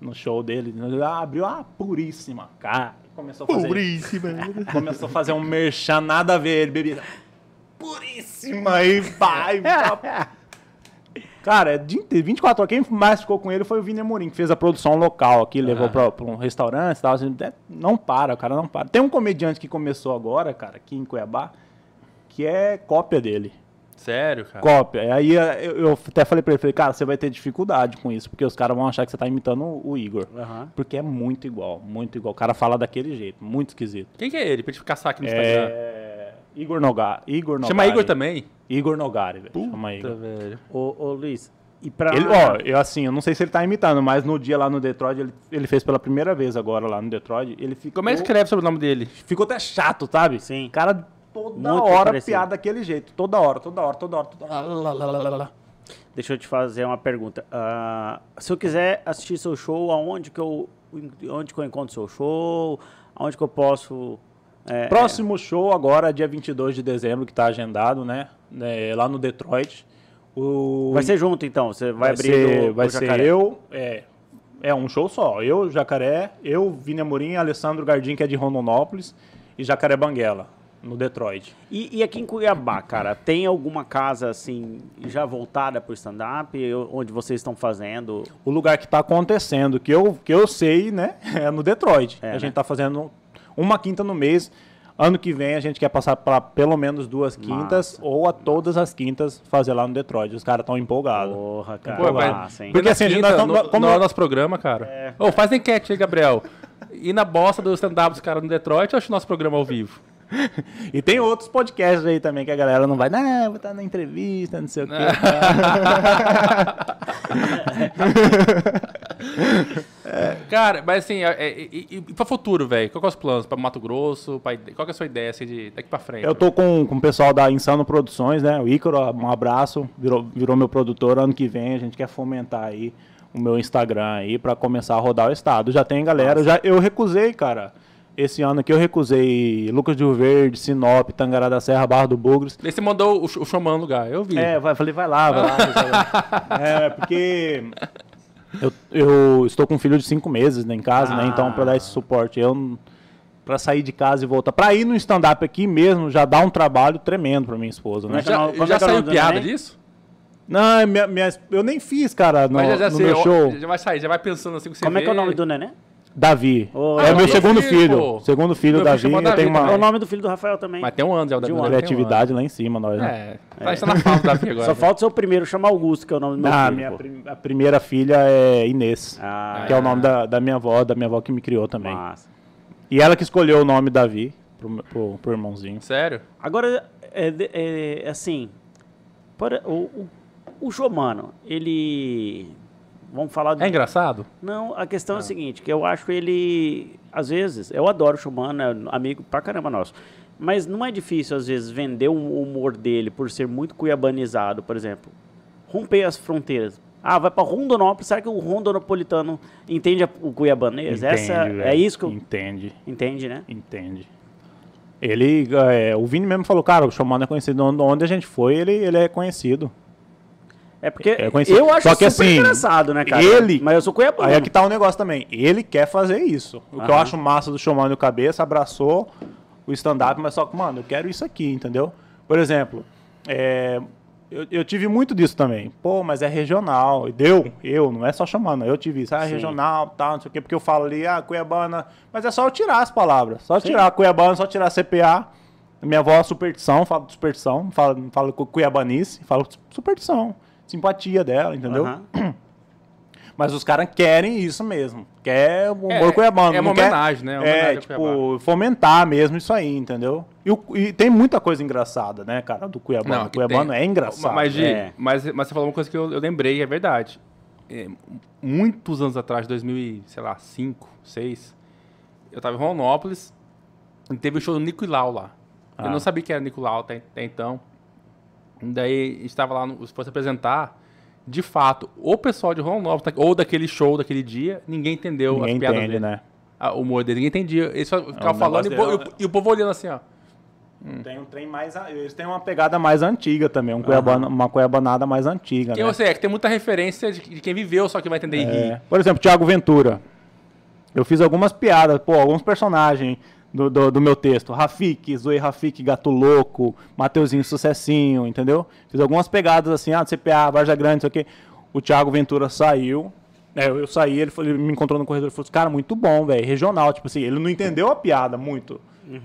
No show dele. Ele abriu a puríssima, cara. Começou a fazer. Puríssima. [laughs] Começou a fazer um merchan, nada a ver. Ele bebia. Puríssima e vai. vai. [laughs] Cara, é dia inteiro, 24 horas. Quem mais ficou com ele foi o Vini Amorim, que fez a produção local aqui, levou pra, pra um restaurante e tal. assim, é, não para, o cara não para. Tem um comediante que começou agora, cara, aqui em Cuiabá, que é cópia dele. Sério, cara. Cópia. Aí eu, eu até falei pra ele, falei, cara, você vai ter dificuldade com isso, porque os caras vão achar que você tá imitando o, Igor. Aham. Porque é muito igual, muito igual. O cara fala daquele jeito, muito esquisito. Quem que é ele? Pra gente caçar aqui no Instagram. É... Igor Nogari. Igor Nogari. Chama Igor também? Igor Nogari, velho. Chama Igor. velho. Ô, ô, Luiz, e pra... Ele, ó, eu assim, eu não sei se ele tá imitando, mas no dia lá no Detroit, ele, ele fez pela primeira vez agora lá no Detroit, ele ficou... Como é que escreve sobre o nome dele? Ficou até chato, sabe? Sim. Cara, toda Muito hora piada daquele jeito. Toda hora, toda hora, toda hora, toda hora. Lá. Deixa eu te fazer uma pergunta. Ah, se eu quiser assistir seu show, aonde que eu, onde que eu encontro seu show? Aonde que eu posso... é, Próximo show agora, dia 22 de dezembro, que tá agendado, né? É, lá no Detroit. O... Vai ser junto, então? Você vai, vai abrir ser, do- vai do ser eu, é, é um show só. Eu, Jacaré, eu, Vini Amorim, Alessandro Gardim, que é de Rondonópolis, e Jacaré Banguela, no Detroit. E, e aqui em Cuiabá, cara, tem alguma casa, assim, já voltada pro stand-up? Onde vocês estão fazendo? O lugar que tá acontecendo, que eu, que eu sei, né, [laughs] é no Detroit. É, a né? gente tá fazendo uma quinta no mês. Ano que vem a gente quer passar para pelo menos duas quintas ou a todas as quintas fazer lá no Detroit. Os caras estão empolgados. Porra, cara. Pô, mas- massa, hein? Porque assim, a gente nós Quinta, tamo- no, como- no nosso programa, cara. Ô, faz enquete aí, Gabriel. E na bosta do stand-up dos caras no Detroit, eu acho o nosso programa ao vivo. [laughs] E tem outros podcasts aí também que a galera não vai, não, vou estar na entrevista, não sei o quê. [laughs] Cara, mas assim, é, é, e, e, e pra futuro, velho? Qual que é os planos? Pra Mato Grosso? Pra, qual que é a sua ideia, assim, de daqui pra frente? Eu tô com, com o pessoal da Insano Produções, né? O Ícaro, um abraço, virou, virou meu produtor. Ano que vem a gente quer fomentar aí o meu Instagram aí pra começar a rodar o estado. Já tem galera, já, eu recusei, cara. Esse ano aqui eu recusei Lucas de Rio Verde, Sinop, Tangará da Serra, Barra do Bugres. Daí você mandou o, o Xamã no lugar, eu vi. É, vai, falei, vai lá, vai lá. [laughs] é, porque eu, eu estou com um filho de cinco meses né, em casa, né? Então, para dar esse suporte, eu para sair de casa e voltar. Para ir no stand-up aqui mesmo, já dá um trabalho tremendo para minha esposa, né? Já é já saiu piada disso? Não, é minha, minha- eu nem fiz, cara, no, Mas já, já no sei, meu show. Já vai sair, já vai pensando assim que você Como é que é o vê. nome do neném? Davi. Ô, é Davi. meu segundo Filho, filho. Segundo filho, Meu Davi. Eu Davi tenho É uma o nome do filho do Rafael também. Mas tem um ano já o De Davi. um né? Tem criatividade lá em cima, nós. né? É, tá, na do Davi agora. Só né? falta o seu primeiro, chama Augusto, que é o nome do meu Ah, filho. minha prim- a primeira filha é Inês. Ah, que é o nome da, da minha avó, da minha avó que me criou também. massa. E ela que escolheu o nome Davi pro, pro, pro irmãozinho. Sério? Agora, é, de- é, assim, para, o, o, o Jomano, ele... Vamos falar... do- É engraçado? Não, a questão é a seguinte, que eu acho ele, às vezes, eu adoro o Chumano, é amigo pra caramba nosso, mas não é difícil, às vezes, vender o humor dele por ser muito cuiabanizado, por exemplo, romper as fronteiras. Ah, vai pra Rondonópolis, será que o rondonopolitano entende o cuiabanês? Essa, Entende, é velho. isso que eu... Entende, Entende, né? entende. Ele, é, o Vini mesmo falou, cara, o Showman é conhecido. Onde onde a gente foi, ele, ele é conhecido. É porque É eu acho Só que, super assim, engraçado, né, cara? ele- Mas eu sou cuiabano. Aí é que tá o negócio também. Ele quer fazer isso. O que eu Aham. acho massa do Showman no cabeça, abraçou o stand-up, mas só que, mano, eu quero isso aqui, entendeu? Por exemplo, é, eu, eu tive muito disso também. Pô, mas é regional. E Deu, eu, não é só chamando, eu tive isso. Ah, é Sim. regional, tal, não sei o quê, porque eu falo ali, ah, Cuiabana. Mas é só eu tirar as palavras. Só tirar Cuiabana, só tirar CPA. Minha avó é superstição, falo de superstição, falo, falo cu- cuiabanice, falo superstição. Simpatia dela, entendeu? Aham. [clears throat] Mas os caras querem isso mesmo. Quer o humor É, cuiabano. é uma não quer- homenagem, né? Uma É, tipo, Cuiabá. fomentar mesmo isso aí, entendeu? E, o- e tem muita coisa engraçada, né, cara, do cuiabano. o que cuiabano tem- é engraçado. Mas, É. mas, mas você falou uma coisa que eu, eu lembrei, é verdade. É, muitos anos atrás, 2000, e, sei lá, 5, 6, eu tava em Ronópolis e teve o show do Nico e Lau lá. Eu Ah. não sabia que era Nicolau até, até então. Daí estava lá, no, se fosse apresentar, de fato, o pessoal de Rondonópolis, tá- ou daquele show daquele dia, ninguém entendeu Ninguém as piadas entende, dele. né? Ah, o humor dele, ninguém entendia. Eles só ficavam um falando e, o dele- e o- e o povo olhando assim, ó. Tem um trem mais. Eles têm uma pegada mais antiga também, um cuiabana- uma cuiabanada mais antiga. Quem né? você é? Que tem muita referência de, de quem viveu, só que vai entender e rir. É. Por exemplo, Thiago Ventura. Eu fiz algumas piadas, pô, alguns personagens do, do, do meu texto. Rafik, Zoe Rafik, Gato Louco, Mateuzinho Sucessinho, entendeu? Fiz algumas pegadas assim, ah, do CPA, Varja Grande, isso aqui. O Thiago Ventura saiu. É, eu, eu saí, ele, falou- ele me encontrou no corredor e falou assim, cara, muito bom, velho, regional. Tipo assim, ele não entendeu a piada muito,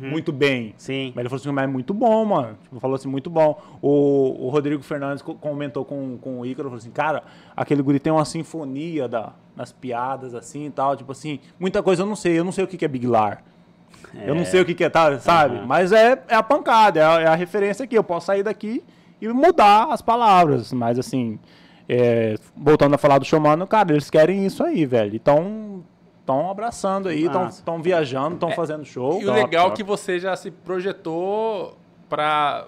muito bem. Sim. Mas ele falou assim, mas é muito bom, mano. Tipo, falou assim, muito bom. O, o Rodrigo Fernandes co- comentou com, com o Ícaro, falou assim, cara, aquele guri tem uma sinfonia da, nas piadas, assim e tal. Tipo assim, muita coisa eu não sei. Eu não sei o que, que é Big Lar. Eu não sei o que, que é, tá, sabe? Aham. Mas é, é a pancada, é a, é a referência aqui. Eu posso sair daqui e mudar as palavras. Mas assim, é, voltando a falar do Showmano, cara, eles querem isso aí, velho. Então, estão abraçando aí, estão viajando, estão fazendo show. E o legal é top. que você já se projetou pra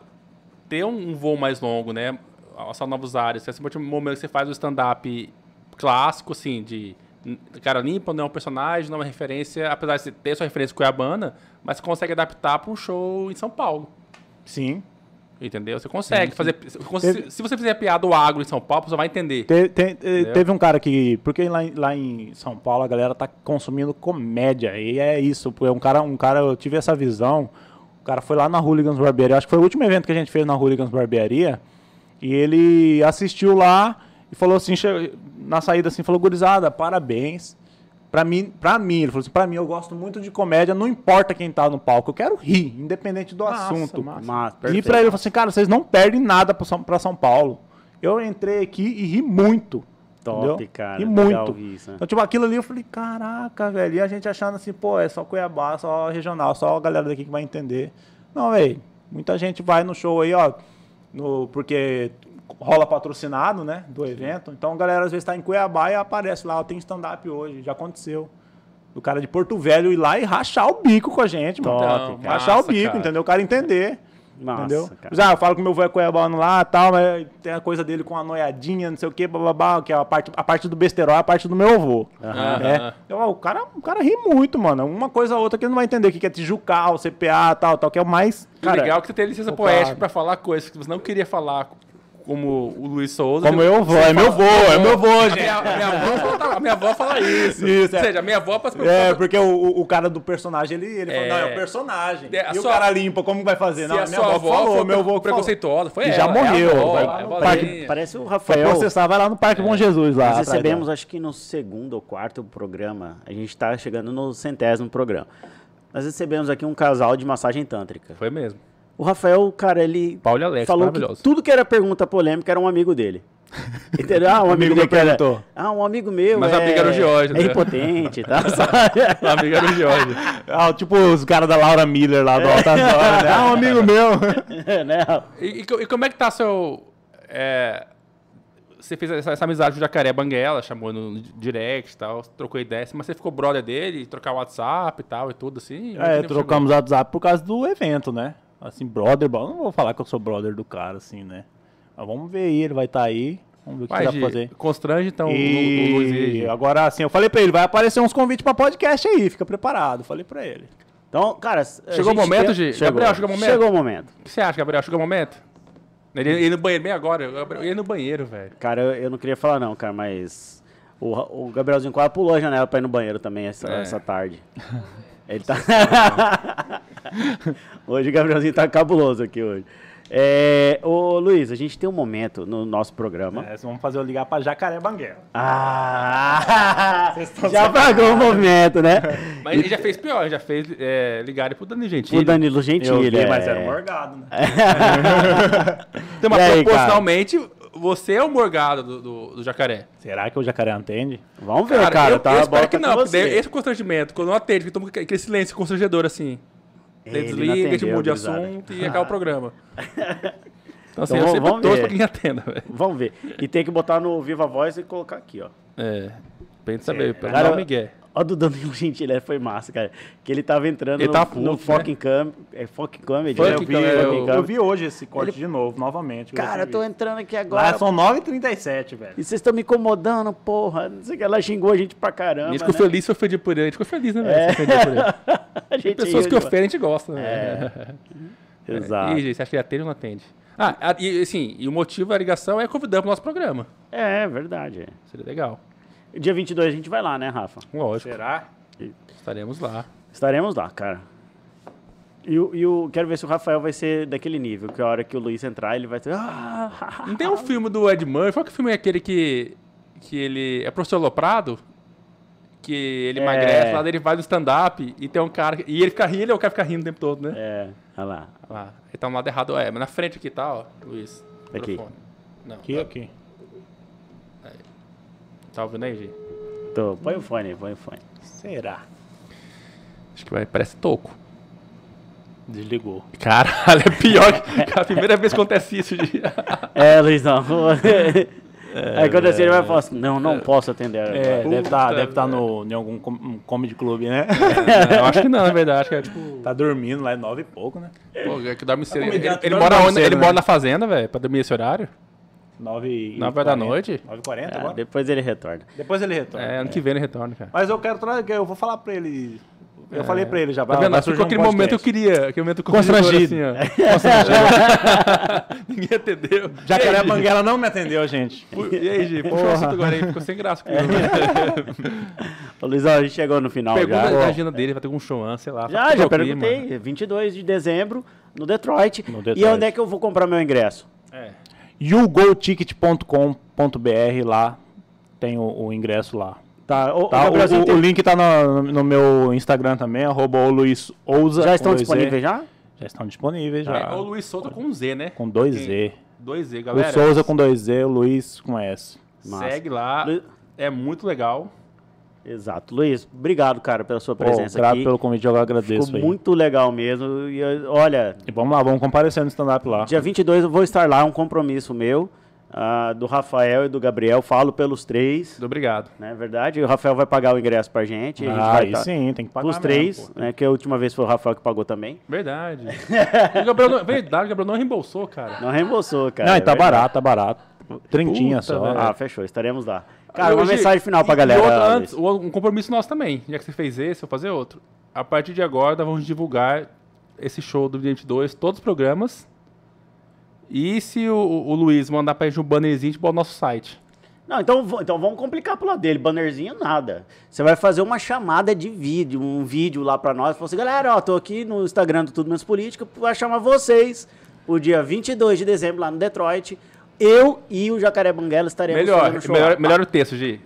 ter um, um voo mais longo, né? Alçar novos áreas. Esse último momento que você faz o stand-up clássico, assim, de cara limpa, não é um personagem, não é uma referência, apesar de ter sua referência cuiabana, mas você consegue adaptar para um show em São Paulo. Sim. Entendeu? Você consegue Sim, fazer. se- Teve- Se você fizer piada do agro em São Paulo, você vai entender. Te- te- teve um cara que. Porque lá, em- lá em São Paulo a galera tá consumindo comédia. E é isso. um cara, um cara, eu tive essa visão. O cara foi lá na Hooligans Barbearia. Acho que foi o último evento que a gente fez na Hooligans Barbearia. E ele assistiu lá e falou assim, na saída assim, falou, gurizada, parabéns. Pra mim, pra mim, ele falou assim, pra mim eu gosto muito de comédia, não importa quem tá no palco, eu quero rir, independente do Massa, assunto. massa. Massa, E pra ele, eu falei assim, cara, vocês não perdem nada pra São, pra São Paulo. Eu entrei aqui e ri muito. Top, entendeu? cara. Ri legal muito. isso, né? Então, tipo, aquilo ali eu falei, caraca, velho. E a gente achando assim, pô, é só Cuiabá, só regional, só a galera daqui que vai entender. Não, velho. Muita gente vai no show aí, ó. No, porque rola patrocinado, né? Do evento. Então a galera às vezes tá em Cuiabá e aparece lá, ó, tem stand-up hoje. Já aconteceu. Do cara de Porto Velho ir lá e rachar o bico com a gente, mano. Top, cara. Rachar o bico, cara. entendeu? O cara entender. Massa, entendeu? cara. Ah, eu falo que meu avô é cuiabano lá e tal, mas tem a coisa dele com a noiadinha, não sei o que, bababá, que é a parte, a parte do besterol é a parte do meu avô. Aham. É. Então, ó, o, cara, o cara ri muito, mano. Uma coisa ou outra que ele não vai entender o que é Tijucal, CPA, tal, tal, que é o mais. O legal é que você tem licença poética pra falar coisas que você não queria falar, como o Luiz Souza. Como eu vou, você é meu fala- vô, é meu vô, gente. minha, a minha avó fala, a minha avó fala isso. [laughs] Isso, Ou é. seja, a minha avó passa É, porque o, o- cara do personagem, ele, ele falou, É. não, é o personagem. É, e sua- o cara limpa, como vai fazer? Se Não, a minha avó avó falou, foi meu avô preconceituosa, foi E ela. já é morreu, avó, vai é parque- Parece o Foi Rafael. processar, vai lá no Parque Bom Jesus lá. Nós recebemos, acho que no segundo ou quarto programa, a gente está chegando no centésimo programa. Nós recebemos aqui um casal de massagem tântrica. Foi mesmo. O Rafael, cara, ele Paulo Alex, falou que tudo que era pergunta polêmica era um amigo dele. [laughs] Entendeu? Ah, um amigo, amigo meu que era- perguntou. Ah, um amigo meu. Mas é, o amigo era o George, É né? impotente, [laughs] tá? Sabe? O amigo era o Jorge. [laughs] Ah, tipo os caras da Laura Miller lá do Altas Horas, né? Ah, um amigo meu. né? E, e co- como é que tá seu. é, você fez essa, essa amizade com o Jacaré Banguela, chamou no direct e tal, trocou ideia, mas você ficou brother dele, trocar WhatsApp e tal e tudo assim? É, Não trocamos WhatsApp por causa do evento, né? Assim, brother, bom, não vou falar que eu sou brother do cara, assim, né? Mas vamos ver aí, ele vai estar aí. Vamos ver o que dá pra fazer. constrange então o, o Luiz E e... agora, assim, eu falei pra ele, vai aparecer uns convites pra podcast aí, fica preparado. Falei pra ele. Então, cara. Chegou o momento, tem- Gi? Chegou. Gabriel, chegou o momento? Chegou o momento. O que você acha, Gabriel? Chegou o momento? Ele ele no banheiro bem agora. Gabriel ia no banheiro, velho. Cara, eu, eu não queria falar não, cara, mas o, o Gabrielzinho quase pulou a janela pra ir no banheiro também essa, É. essa tarde. [laughs] Ele tá. [laughs] hoje o Gabrielzinho tá cabuloso aqui hoje. É, ô Luiz, a gente tem um momento no nosso programa. É, vamos fazer eu ligar pra Jacaré Banguela. Ah! estão Já pagou o momento, né? [laughs] Mas ele já fez pior, já fez é, ligar pro Danilo Gentili. O Danilo Gentili. vi, é. mas era um morgado, né? [laughs] Então, mas E aí, proporcionalmente, você é o morgado do, do, do jacaré. Será que o Jacaré atende? Vamos ver, cara. eu, tá, eu espero que não, porque esse constrangimento, quando não atende, toma aquele silêncio constrangedor assim. Ele desliga, atendeu, muda de assunto e acaba o programa. [laughs] Então, assim, Então, eu vamos torço pra quem atenda, velho. Vamos ver. E tem que botar no Viva Voz e colocar aqui, ó. É, pra gente saber, pra Cara, Miguel. Ó, do Danilo [laughs] Gentili, foi massa, cara. Que ele tava entrando Ele no, tá puto, no né? fucking com, é, fucking comedy. Né? Eu vi, eu, é, eu, vi hoje esse corte de novo, novamente. Cara, eu tô entrando aqui Lá agora. são 9h37, velho. E vocês estão me incomodando, porra. Não sei o que. Ela xingou a gente pra caramba. A gente ficou né? feliz se ofendia por ele. A gente ficou feliz, né, velho? É. Se ofendia por ele. A gente Pessoas riu que ofendem, a gente gosta, né? [laughs] Exato. E, gente, você acha que ele atende ou não atende? Ah, e assim, e o motivo da ligação é convidar pro nosso programa. É, verdade. é. Seria legal. Dia 22 a gente vai lá, né, Rafa? Lógico. Será? Estaremos lá. Estaremos lá, cara. E, o- e o, quero ver se o Rafael vai ser daquele nível, que a hora que o Luiz entrar, ele vai ter. Ah, Não tem um filme do Ed Murphy? Qual que filme é aquele que, que ele é professor Loprado? Que ele É. emagrece, lá dele vai no stand-up e tem um cara. E ele fica rindo, ele é o cara que fica rindo o tempo todo, né? É, olha lá. Lá. Ele tá no lado errado. É, mas na frente aqui tá, ó, Luiz. Aqui. microfone. Não. Aqui, aqui. Tá ouvindo aí, Gi? Tô, põe o fone aí, põe o fone. Será? Acho que vai, parece toco. Desligou. Caralho, é pior que que [laughs] a primeira vez que acontece isso, Gi. É, Luizão. [laughs] Aí quando assim ele vai falar assim, não, não posso atender. É, deve estar Puta deve tá no, em algum com- comedy club, né? É, eu acho que não, na verdade. Acho que é tipo. tá dormindo lá, é nove e pouco, né? Pô, é que dorme cedo. Ele, ele dorme mora, onde? cedo, ele né? mora na fazenda, velho, pra dormir esse horário. Nove e Nove horas da 40. noite? Nove e quarenta Ah, agora? depois ele retorna. Depois ele retorna. É, ano que vem ele retorna, cara. Mas eu quero trazer, eu vou falar pra ele. Eu falei pra ele já. Tá vendo? Ficou surgir um aquele momento que eu queria. Aquele momento Constrangido. Assim, ó. [laughs] Constrangido. [laughs] Ninguém entendeu. Jacaré E aí? Banguela não me atendeu, gente. E aí, Gi? Puxa o assunto agora aí. Ficou sem graça comigo. [laughs] Ô, Luizão, a gente chegou no final Pergunta já. da agenda dele, vai ter algum show sei lá. Já, já o clima? perguntei. 22 de dezembro, no Detroit. No E Detroit. onde é que eu vou comprar meu ingresso? É. yougoticket.com.br lá tem o, o ingresso lá. Tá, o, Tá, o o, o- tem- o link tá no, no meu Instagram também, arroba o Luiz Ouza. já estão disponíveis já? Já estão disponíveis, já. É, o Luiz Souza com um Z, né? Com dois Z. Dois Z, O galera. Souza com dois Z, o Luiz com S. Massa. Segue lá. Lu- É muito legal. Exato. Luiz, obrigado, cara, pela sua Pô, presença grato aqui. pelo convite, eu agradeço Ficou aí. muito legal mesmo. E eu- olha, E vamos lá, vamos comparecer no stand-up lá. dia 22 eu vou estar lá, é um compromisso meu, ah, do Rafael e do Gabriel. Falo pelos três, Muito obrigado. não é verdade? E o Rafael vai pagar o ingresso pra gente. a gente Ah, vai aí tá- sim, tem que pagar Os mesmo, três, pô. né? Que a última vez foi o Rafael que pagou também. Verdade. [laughs] o Gabriel não, verdade, o Gabriel não reembolsou, cara. Não reembolsou, cara. Não, e é tá verdade. barato, tá barato. Trintinha Puta, só. velho. Ah, fechou, estaremos lá. Cara, uma Hoje- mensagem final pra galera. Antes, o- um compromisso nosso também. Já que você fez esse, eu vou fazer outro. A partir de agora, nós vamos divulgar esse show do 22, todos os programas. E se o, o Luiz mandar pra gente um bannerzinho, bota no nosso site. Não, então, então vamos complicar pro lado dele. Bannerzinho, nada. Você vai fazer uma chamada de vídeo, um vídeo lá pra nós. Falar assim, galera, ó, tô aqui no Instagram do Tudo Menos Política pra chamar vocês o dia 22 de dezembro lá no Detroit. Eu e o Jacaré Banguela estaremos Melhor, melhor, melhor o texto, Gi.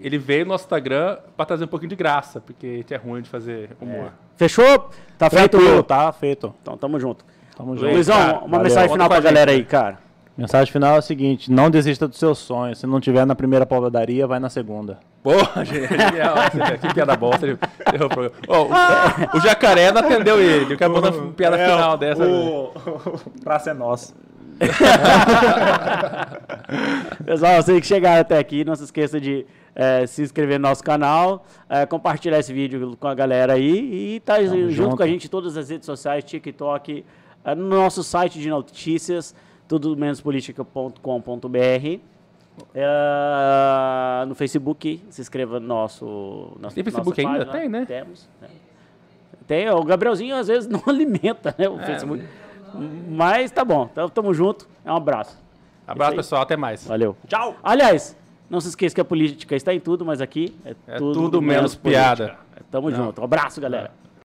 Ele veio no nosso Instagram pra trazer um pouquinho de graça, porque a gente é ruim de fazer humor. Fechou? Tá feito? Tranquilo, tá feito. Então, tamo junto. Tamo junto. Luizão, cara, uma valeu. mensagem final com a pra gente, galera né? aí, cara. Mensagem final é o seguinte: não desista dos seus sonhos. Se não tiver na primeira padaria, vai na segunda. Porra, gente, [laughs] genial. Que piada bosta. ele o programa. O, o jacaré não atendeu ele. Acabou dando piada É, final dessa. [laughs] Praça é nossa. [laughs] Pessoal, você que chegaram até aqui, não se esqueça de eh, se inscrever no nosso canal, eh, compartilhar esse vídeo com a galera aí e tá junto, junto. com a gente em todas as redes sociais, TikTok, eh, no nosso site de notícias, tudo menos política.com.br. Eh, no Facebook, se inscreva no nosso. nosso Tem Facebook ainda? página. Tem, né? Temos. né? Tem, o Gabrielzinho às vezes [laughs] não alimenta né, o É. Facebook. Mas tá bom, então tamo junto. É um abraço. Abraço, pessoal. Até mais. Valeu. Tchau! Aliás, não se esqueça que a política está em tudo, mas aqui é, É tudo menos piada. Tamo junto. Um abraço, galera.